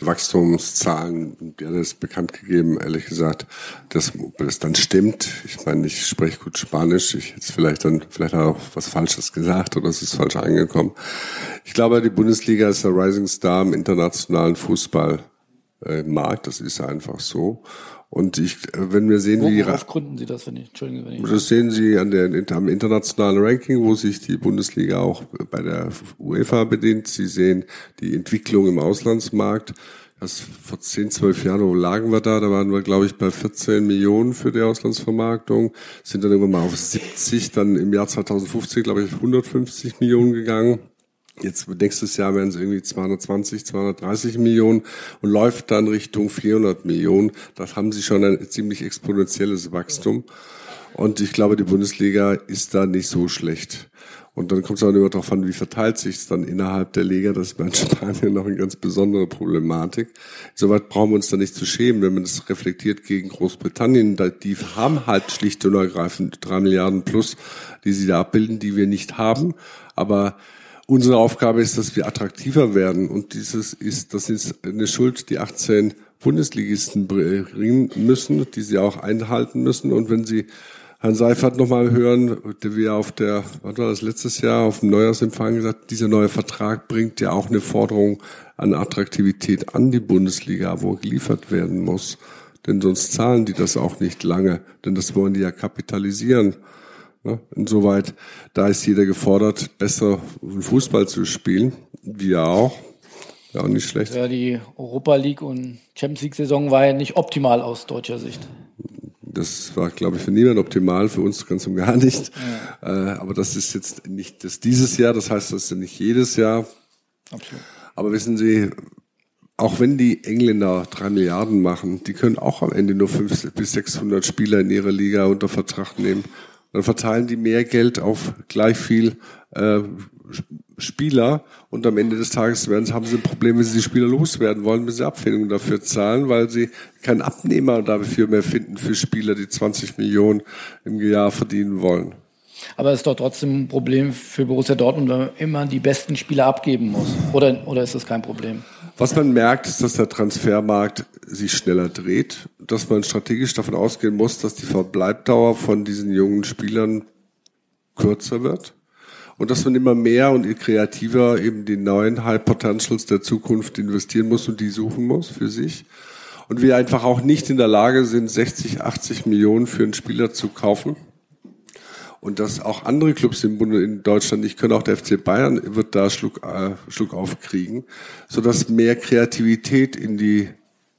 Wachstumszahlen, die hat es bekannt gegeben, ehrlich gesagt, dass das dann stimmt. Ich meine, ich spreche gut Spanisch, ich hätte vielleicht dann vielleicht auch was Falsches gesagt oder es ist falsch angekommen. Ich glaube, die Bundesliga ist der Rising Star im internationalen Fußball äh, Markt. Das ist einfach so. Und ich, wenn wir sehen, wie Worauf gründen Sie das, wenn ich, Entschuldigung, wenn ich Das sehen Sie an der, am internationalen Ranking, wo sich die Bundesliga auch bei der UEFA bedient. Sie sehen die Entwicklung im Auslandsmarkt. Das vor 10, 12 Jahren, wo lagen wir da? Da waren wir, glaube ich, bei 14 Millionen für die Auslandsvermarktung, sind dann irgendwann mal auf 70, dann im Jahr 2015, glaube ich, 150 Millionen gegangen. Jetzt nächstes Jahr werden es irgendwie 220, 230 Millionen und läuft dann Richtung 400 Millionen. Das haben sie schon ein ziemlich exponentielles Wachstum. Und ich glaube, die Bundesliga ist da nicht so schlecht. Und dann kommt es auch immer darauf an, wie verteilt sich es dann innerhalb der Liga. Das ist bei Spanien noch eine ganz besondere Problematik. Soweit brauchen wir uns da nicht zu schämen, wenn man das reflektiert gegen Großbritannien. Die haben halt schlicht und ergreifend drei Milliarden plus, die sie da abbilden, die wir nicht haben. Aber Unsere Aufgabe ist, dass wir attraktiver werden und dieses ist, das ist eine Schuld, die 18 Bundesligisten bringen müssen, die sie auch einhalten müssen. Und wenn Sie Herrn Seifert nochmal hören, der wir auf der, was war das letztes Jahr, auf dem Neujahrsempfang gesagt, dieser neue Vertrag bringt ja auch eine Forderung an Attraktivität an die Bundesliga, wo geliefert werden muss. Denn sonst zahlen die das auch nicht lange, denn das wollen die ja kapitalisieren. Ne? Insoweit, da ist jeder gefordert, besser Fußball zu spielen. Wir auch. Ja, auch nicht schlecht. Ja, die Europa League und Champions League Saison war ja nicht optimal aus deutscher Sicht. Das war, glaube ich, für niemand optimal, für uns ganz und gar nicht. Ja. Äh, aber das ist jetzt nicht das dieses Jahr, das heißt, das ist ja nicht jedes Jahr. Absolut. Aber wissen Sie, auch wenn die Engländer drei Milliarden machen, die können auch am Ende nur fünf bis 600 Spieler in ihrer Liga unter Vertrag nehmen. Dann verteilen die mehr Geld auf gleich viel äh, Spieler und am Ende des Tages werden, haben sie ein Problem, wenn sie die Spieler loswerden wollen, müssen sie Abfindungen dafür zahlen, weil sie keinen Abnehmer dafür mehr finden für Spieler, die 20 Millionen im Jahr verdienen wollen. Aber es ist doch trotzdem ein Problem für Borussia Dortmund, wenn man immer die besten Spieler abgeben muss. Oder, oder ist das kein Problem? Was man merkt, ist, dass der Transfermarkt sich schneller dreht, dass man strategisch davon ausgehen muss, dass die Verbleibdauer von diesen jungen Spielern kürzer wird und dass man immer mehr und kreativer eben die neuen High Potentials der Zukunft investieren muss und die suchen muss für sich. Und wir einfach auch nicht in der Lage sind, 60, 80 Millionen für einen Spieler zu kaufen. Und dass auch andere Clubs im Bunde in Deutschland nicht können, auch der FC Bayern wird da Schluck, äh, Schluck aufkriegen, sodass mehr Kreativität in die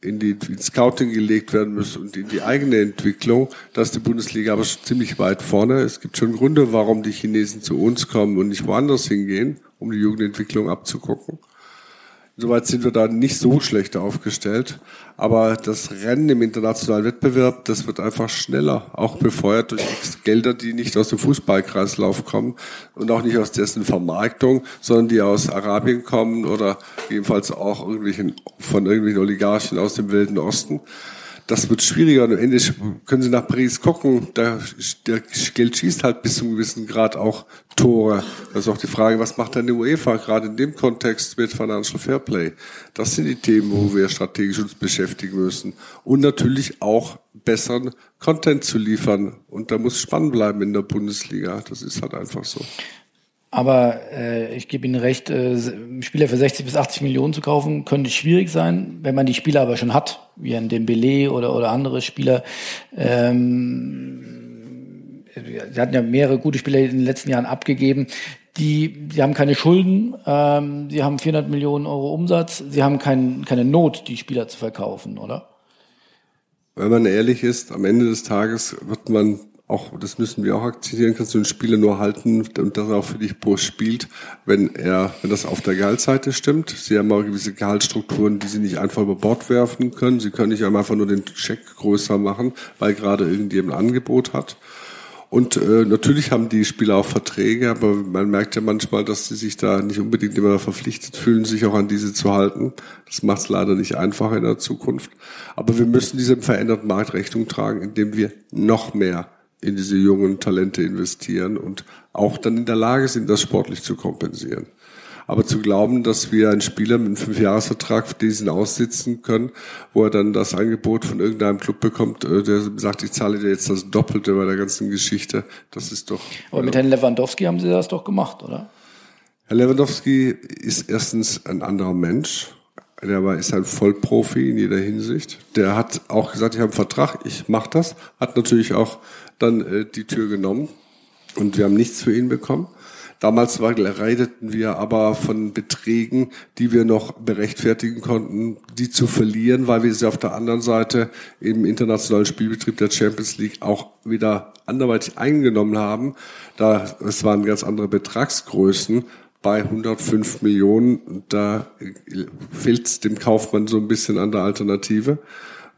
in die in Scouting gelegt werden muss und in die eigene Entwicklung. Da ist die Bundesliga aber schon ziemlich weit vorne. Es gibt schon Gründe, warum die Chinesen zu uns kommen und nicht woanders hingehen, um die Jugendentwicklung abzugucken. Insoweit sind wir da nicht so schlecht aufgestellt. Aber das Rennen im internationalen Wettbewerb, das wird einfach schneller, auch befeuert durch Gelder, die nicht aus dem Fußballkreislauf kommen und auch nicht aus dessen Vermarktung, sondern die aus Arabien kommen oder jedenfalls auch irgendwelchen, von irgendwelchen Oligarchen aus dem Wilden Osten das wird schwieriger. Und am Ende können Sie nach Paris gucken, da, der Geld schießt halt bis zu einem gewissen Grad auch Tore. Das ist auch die Frage, was macht denn die UEFA gerade in dem Kontext mit Financial Fairplay? Das sind die Themen, wo wir strategisch uns beschäftigen müssen. Und natürlich auch besseren Content zu liefern. Und da muss spannend bleiben in der Bundesliga. Das ist halt einfach so. Aber äh, ich gebe Ihnen recht, äh, Spieler für 60 bis 80 Millionen zu kaufen, könnte schwierig sein. Wenn man die Spieler aber schon hat, wie ein Dembele oder, oder andere Spieler. Ähm, sie hatten ja mehrere gute Spieler in den letzten Jahren abgegeben. Die, die haben keine Schulden, ähm, sie haben 400 Millionen Euro Umsatz, sie haben kein, keine Not, die Spieler zu verkaufen, oder? Wenn man ehrlich ist, am Ende des Tages wird man auch, das müssen wir auch akzeptieren, kannst du einen Spieler nur halten und das auch für dich pro spielt, wenn er, wenn das auf der Gehaltsseite stimmt. Sie haben auch gewisse Gehaltsstrukturen, die sie nicht einfach über Bord werfen können. Sie können nicht einfach nur den Check größer machen, weil gerade irgendjemand ein Angebot hat. Und äh, natürlich haben die Spieler auch Verträge, aber man merkt ja manchmal, dass sie sich da nicht unbedingt immer verpflichtet fühlen, sich auch an diese zu halten. Das macht es leider nicht einfacher in der Zukunft. Aber wir müssen diesem veränderten Markt Rechnung tragen, indem wir noch mehr in diese jungen Talente investieren und auch dann in der Lage sind, das sportlich zu kompensieren. Aber zu glauben, dass wir einen Spieler mit einem Fünfjahresvertrag diesen aussitzen können, wo er dann das Angebot von irgendeinem Club bekommt, äh, der sagt, ich zahle dir jetzt das Doppelte bei der ganzen Geschichte, das ist doch. Aber mit Herrn Lewandowski haben Sie das doch gemacht, oder? Herr Lewandowski ist erstens ein anderer Mensch. Der war, ist ein Vollprofi in jeder Hinsicht. Der hat auch gesagt, ich habe einen Vertrag, ich mache das. Hat natürlich auch dann äh, die Tür genommen und wir haben nichts für ihn bekommen. Damals war, redeten wir aber von Beträgen, die wir noch berechtfertigen konnten, die zu verlieren, weil wir sie auf der anderen Seite im internationalen Spielbetrieb der Champions League auch wieder anderweitig eingenommen haben. Da, es waren ganz andere Betragsgrößen bei 105 Millionen. Da fehlt es dem Kaufmann so ein bisschen an der Alternative.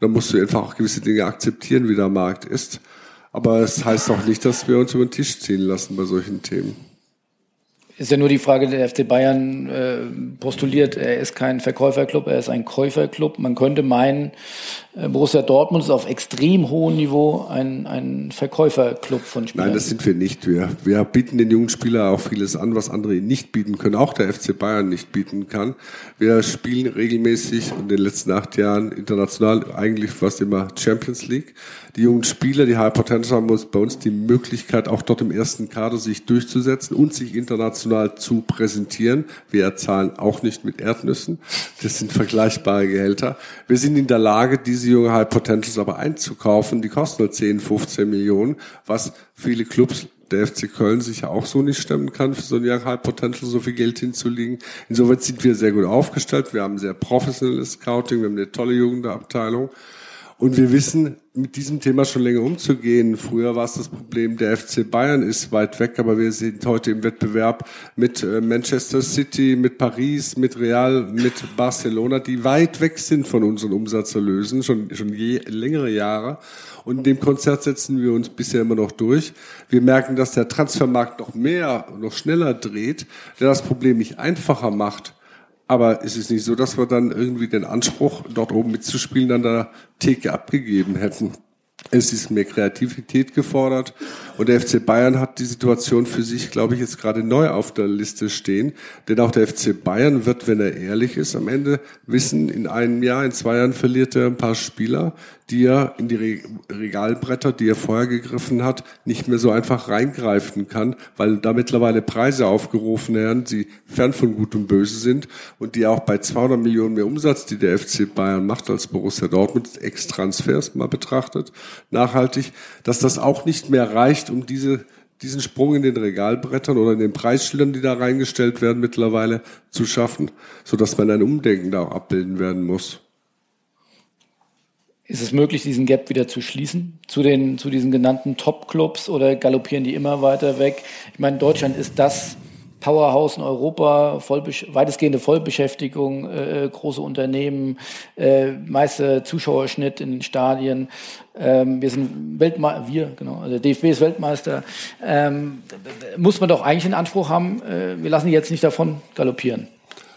Da musst du einfach auch gewisse Dinge akzeptieren, wie der Markt ist. Aber es heißt auch nicht, dass wir uns über den Tisch ziehen lassen bei solchen Themen. Ist ja nur die Frage, der FC Bayern äh, postuliert, er ist kein Verkäuferclub, er ist ein Käuferclub. Man könnte meinen, Borussia Dortmund ist auf extrem hohem Niveau ein, ein Verkäuferclub von Spielern. Nein, das sind wir nicht. Wir, wir bieten den jungen Spielern auch vieles an, was andere nicht bieten können, auch der FC Bayern nicht bieten kann. Wir spielen regelmäßig in den letzten acht Jahren international eigentlich fast immer Champions League. Die jungen Spieler, die High Potential haben bei uns die Möglichkeit, auch dort im ersten Kader sich durchzusetzen und sich international zu präsentieren. Wir erzahlen auch nicht mit Erdnüssen. Das sind vergleichbare Gehälter. Wir sind in der Lage, diese junge High Potentials aber einzukaufen. Die kosten nur 10, 15 Millionen, was viele Clubs der FC Köln sich ja auch so nicht stemmen kann, für so ein Young High Potential so viel Geld hinzulegen. Insoweit sind wir sehr gut aufgestellt. Wir haben sehr professionelles Scouting, wir haben eine tolle Jugendabteilung. Und wir wissen, mit diesem Thema schon länger umzugehen. Früher war es das Problem, der FC Bayern ist weit weg, aber wir sind heute im Wettbewerb mit äh, Manchester City, mit Paris, mit Real, mit Barcelona, die weit weg sind von unseren Umsatzerlösen, schon, schon je, längere Jahre. Und in dem Konzert setzen wir uns bisher immer noch durch. Wir merken, dass der Transfermarkt noch mehr, noch schneller dreht, der das Problem nicht einfacher macht aber es ist nicht so, dass wir dann irgendwie den Anspruch, dort oben mitzuspielen, an der Theke abgegeben hätten. Es ist mehr Kreativität gefordert Und der FC Bayern hat die Situation für sich, glaube ich, jetzt gerade neu auf der Liste stehen. Denn auch der FC Bayern wird, wenn er ehrlich ist, am Ende wissen, in einem Jahr, in zwei Jahren verliert er ein paar Spieler, die er in die Regalbretter, die er vorher gegriffen hat, nicht mehr so einfach reingreifen kann, weil da mittlerweile Preise aufgerufen werden, die fern von Gut und Böse sind und die auch bei 200 Millionen mehr Umsatz, die der FC Bayern macht als Borussia Dortmund, Ex-Transfers mal betrachtet, nachhaltig, dass das auch nicht mehr reicht, um diese diesen Sprung in den Regalbrettern oder in den Preisschildern, die da reingestellt werden, mittlerweile zu schaffen, so dass man ein Umdenken da auch abbilden werden muss. Ist es möglich, diesen Gap wieder zu schließen zu den zu diesen genannten Top-Clubs oder galoppieren die immer weiter weg? Ich meine, Deutschland ist das Powerhouse in Europa, weitestgehende Vollbeschäftigung, äh, große Unternehmen, äh, meiste Zuschauerschnitt in den Stadien. Ähm, wir sind Weltmeister, wir, genau, also DFB ist Weltmeister. Ähm, muss man doch eigentlich den Anspruch haben, äh, wir lassen die jetzt nicht davon galoppieren.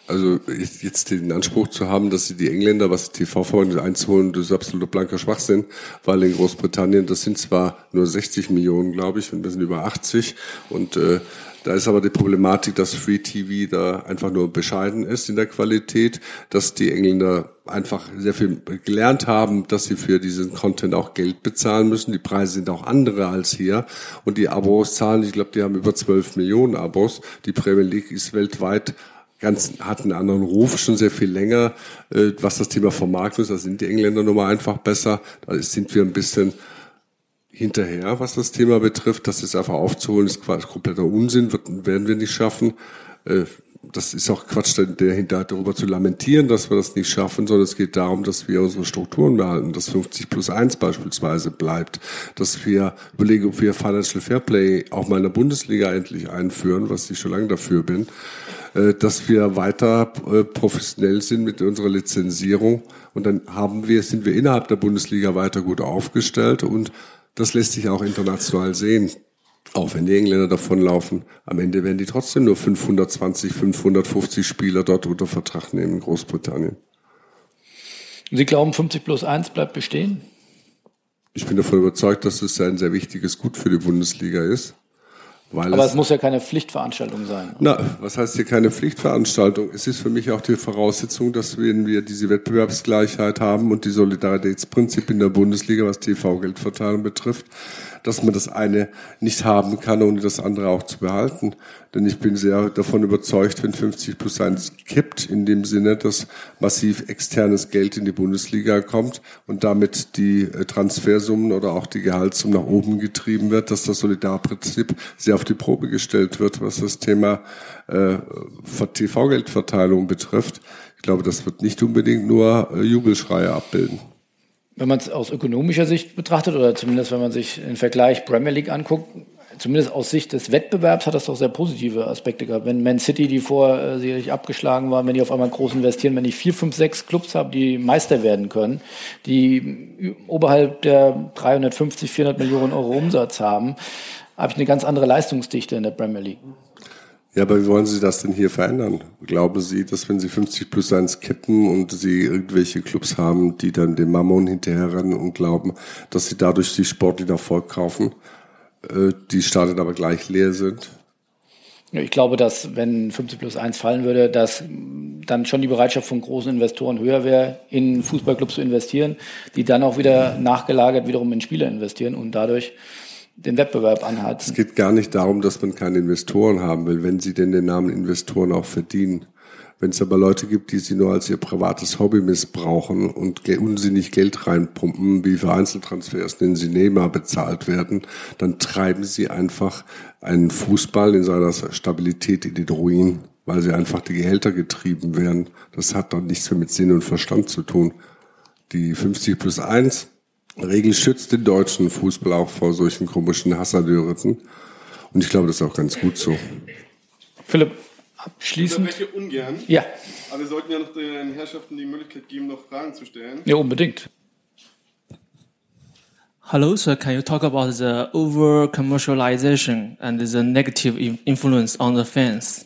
Also jetzt den Anspruch zu haben, dass sie die Engländer, was die TV-Freunde einzuholen, das ist absoluter blanker Schwachsinn, weil in Großbritannien, das sind zwar nur 60 Millionen, glaube ich, und wir sind über 80 und äh, da ist aber die Problematik, dass Free TV da einfach nur bescheiden ist in der Qualität, dass die Engländer einfach sehr viel gelernt haben, dass sie für diesen Content auch Geld bezahlen müssen. Die Preise sind auch andere als hier. Und die Abos zahlen, ich glaube, die haben über 12 Millionen Abos. Die Premier League ist weltweit ganz, hat einen anderen Ruf schon sehr viel länger, äh, was das Thema Vermarktung ist. Da sind die Engländer nun mal einfach besser. Da sind wir ein bisschen hinterher, was das Thema betrifft. Das ist einfach aufzuholen, ist quasi kompletter Unsinn, werden wir nicht schaffen. Äh, das ist auch Quatsch, dahinter darüber zu lamentieren, dass wir das nicht schaffen, sondern es geht darum, dass wir unsere Strukturen behalten, dass 50 plus 1 beispielsweise bleibt, dass wir überlegen, ob wir Financial Fairplay auch mal in der Bundesliga endlich einführen, was ich schon lange dafür bin, äh, dass wir weiter äh, professionell sind mit unserer Lizenzierung und dann haben wir, sind wir innerhalb der Bundesliga weiter gut aufgestellt und das lässt sich auch international sehen. Auch wenn die Engländer davonlaufen, am Ende werden die trotzdem nur 520, 550 Spieler dort unter Vertrag nehmen in Großbritannien. Sie glauben, 50 plus 1 bleibt bestehen? Ich bin davon überzeugt, dass es ein sehr wichtiges Gut für die Bundesliga ist. Weil Aber es, es, muss ja keine Pflichtveranstaltung sein. Na, was heißt hier keine Pflichtveranstaltung? Es ist für mich auch die Voraussetzung, dass wenn wir diese Wettbewerbsgleichheit haben und die Solidaritätsprinzip in der Bundesliga, was TV-Geldverteilung betrifft, dass man das eine nicht haben kann, ohne das andere auch zu behalten. Denn ich bin sehr davon überzeugt, wenn 50 plus 1 kippt, in dem Sinne, dass massiv externes Geld in die Bundesliga kommt und damit die äh, Transfersummen oder auch die Gehaltssummen nach oben getrieben wird, dass das Solidarprinzip sehr auf die Probe gestellt wird, was das Thema äh, TV-Geldverteilung betrifft. Ich glaube, das wird nicht unbedingt nur äh, Jubelschreie abbilden wenn man es aus ökonomischer Sicht betrachtet oder zumindest wenn man sich den Vergleich Premier League anguckt, zumindest aus Sicht des Wettbewerbs hat das doch sehr positive Aspekte gehabt. Wenn Man City, die vorher äh, sicherlich abgeschlagen waren, wenn die auf einmal groß investieren, wenn ich vier, fünf, sechs Clubs habe, die Meister werden können, die oberhalb der 350, 400 Millionen Euro Umsatz haben, habe ich eine ganz andere Leistungsdichte in der Premier League. Ja, aber wie wollen Sie das denn hier verändern? Glauben Sie, dass wenn Sie 50 plus 1 kippen und Sie irgendwelche Clubs haben, die dann dem Mammon hinterherrennen und glauben, dass Sie dadurch die sportlichen Erfolg kaufen, äh, die Stadien aber gleich leer sind? Ich glaube, dass wenn 50 plus 1 fallen würde, dass dann schon die Bereitschaft von großen Investoren höher wäre, in Fußballclubs zu investieren, die dann auch wieder nachgelagert wiederum in Spieler investieren und dadurch den Wettbewerb anheizen. Es geht gar nicht darum, dass man keine Investoren haben will, wenn sie denn den Namen Investoren auch verdienen. Wenn es aber Leute gibt, die sie nur als ihr privates Hobby missbrauchen und unsinnig Geld reinpumpen, wie für Einzeltransfers, denen sie Neymar bezahlt werden, dann treiben sie einfach einen Fußball in seiner Stabilität in den Ruin, weil sie einfach die Gehälter getrieben werden. Das hat doch nichts mehr mit Sinn und Verstand zu tun. Die 50 plus 1 Regel schützt den deutschen Fußball auch vor solchen komischen Hassadöritzen. Und ich glaube, das ist auch ganz gut so. Philipp, abschließend. Ich ungern. Ja. Aber wir sollten ja noch den Herrschaften die Möglichkeit geben, noch Fragen zu stellen. Ja, unbedingt. Hello, sir. Can you talk about the over commercialization and the negative influence on the fans?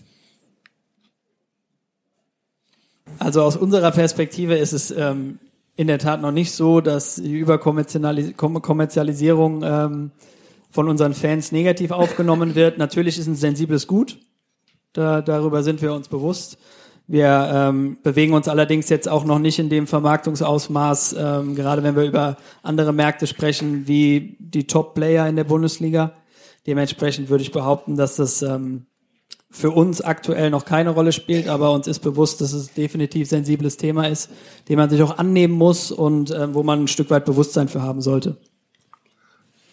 Also aus unserer Perspektive ist es ähm, in der Tat noch nicht so, dass die Überkommerzialisierung ähm, von unseren Fans negativ aufgenommen wird. Natürlich ist ein sensibles Gut. Da, darüber sind wir uns bewusst. Wir ähm, bewegen uns allerdings jetzt auch noch nicht in dem Vermarktungsausmaß, ähm, gerade wenn wir über andere Märkte sprechen, wie die Top-Player in der Bundesliga. Dementsprechend würde ich behaupten, dass das ähm, für uns aktuell noch keine Rolle spielt, aber uns ist bewusst, dass es definitiv sensibles Thema ist, dem man sich auch annehmen muss und äh, wo man ein Stück weit Bewusstsein für haben sollte.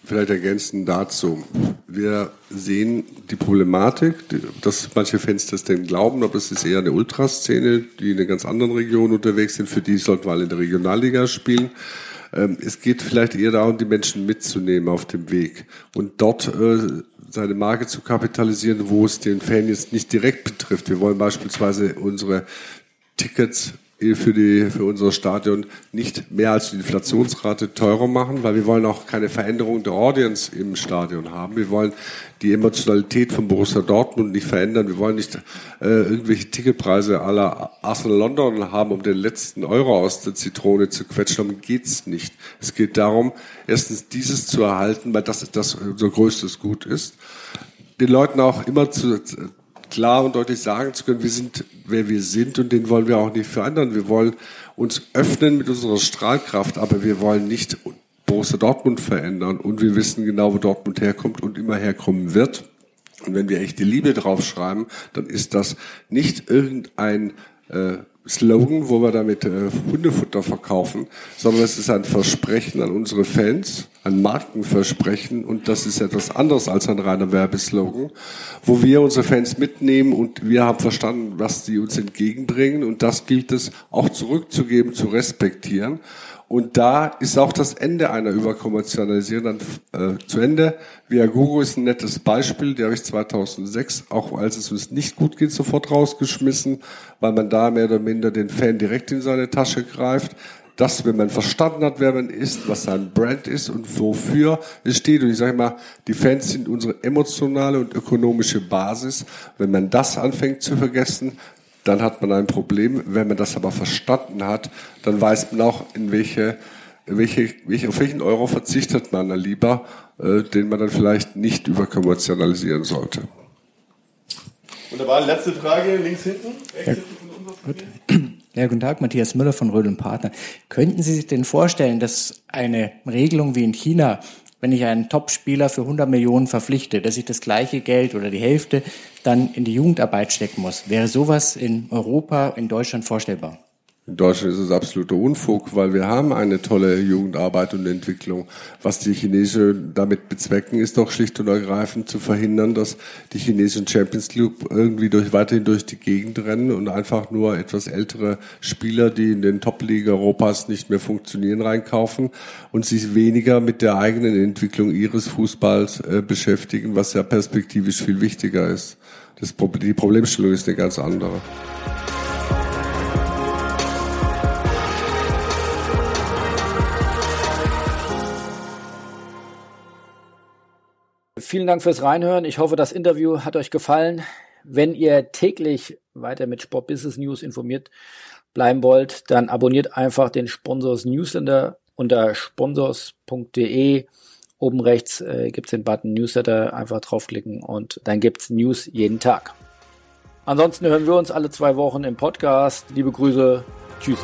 Vielleicht ergänzend dazu. Wir sehen die Problematik, dass manche Fans das denn glauben, aber es ist eher eine Ultraszene, die in einer ganz anderen Region unterwegs sind. Für die sollten wir alle in der Regionalliga spielen. Ähm, es geht vielleicht eher darum, die Menschen mitzunehmen auf dem Weg und dort äh, seine Marke zu kapitalisieren, wo es den Fan jetzt nicht direkt betrifft. Wir wollen beispielsweise unsere Tickets für, die, für unser Stadion nicht mehr als die Inflationsrate teurer machen, weil wir wollen auch keine Veränderung der Audience im Stadion haben. Wir wollen die Emotionalität von Borussia Dortmund nicht verändern. Wir wollen nicht äh, irgendwelche Ticketpreise aller Arsenal London haben, um den letzten Euro aus der Zitrone zu quetschen. Darum geht's nicht. Es geht darum, erstens dieses zu erhalten, weil das das unser größtes Gut ist. Den Leuten auch immer zu, klar und deutlich sagen zu können, wir sind, wer wir sind und den wollen wir auch nicht verändern. Wir wollen uns öffnen mit unserer Strahlkraft, aber wir wollen nicht Borussia Dortmund verändern und wir wissen genau, wo Dortmund herkommt und immer herkommen wird. Und wenn wir echte Liebe draufschreiben, dann ist das nicht irgendein äh, Slogan, wo wir damit äh, Hundefutter verkaufen, sondern es ist ein Versprechen an unsere Fans, ein Markenversprechen und das ist etwas anderes als ein reiner Werbeslogan, wo wir unsere Fans mitnehmen und wir haben verstanden, was die uns entgegenbringen und das gilt es auch zurückzugeben, zu respektieren. Und da ist auch das Ende einer Überkommerzialisierung dann äh, zu Ende. Viagogo ist ein nettes Beispiel, die habe ich 2006, auch als es uns nicht gut geht, sofort rausgeschmissen, weil man da mehr oder minder den Fan direkt in seine Tasche greift. Das, wenn man verstanden hat, wer man ist, was sein Brand ist und wofür es steht. Und ich sage immer, die Fans sind unsere emotionale und ökonomische Basis. Wenn man das anfängt zu vergessen, dann hat man ein Problem. Wenn man das aber verstanden hat, dann weiß man auch, in welche, welche, welche auf welchen Euro verzichtet man dann lieber, äh, den man dann vielleicht nicht überkommerzialisieren sollte. Wunderbar, letzte Frage, links hinten. Ja, ja, guten Tag, Matthias Müller von Rödel Partner. Könnten Sie sich denn vorstellen, dass eine Regelung wie in China wenn ich einen Top-Spieler für 100 Millionen verpflichte, dass ich das gleiche Geld oder die Hälfte dann in die Jugendarbeit stecken muss. Wäre sowas in Europa, in Deutschland vorstellbar? In Deutschland ist es absoluter Unfug, weil wir haben eine tolle Jugendarbeit und Entwicklung. Was die Chinesische damit bezwecken, ist doch schlicht und ergreifend zu verhindern, dass die chinesischen Champions League irgendwie durch, weiterhin durch die Gegend rennen und einfach nur etwas ältere Spieler, die in den Top-Ligen Europas nicht mehr funktionieren, reinkaufen und sich weniger mit der eigenen Entwicklung ihres Fußballs äh, beschäftigen, was ja perspektivisch viel wichtiger ist. Das, die Problemstellung ist eine ganz andere. Vielen Dank fürs Reinhören. Ich hoffe, das Interview hat euch gefallen. Wenn ihr täglich weiter mit Sport Business News informiert bleiben wollt, dann abonniert einfach den Sponsors Newsletter unter sponsors.de. Oben rechts äh, gibt es den Button Newsletter, einfach draufklicken und dann gibt es News jeden Tag. Ansonsten hören wir uns alle zwei Wochen im Podcast. Liebe Grüße, tschüss.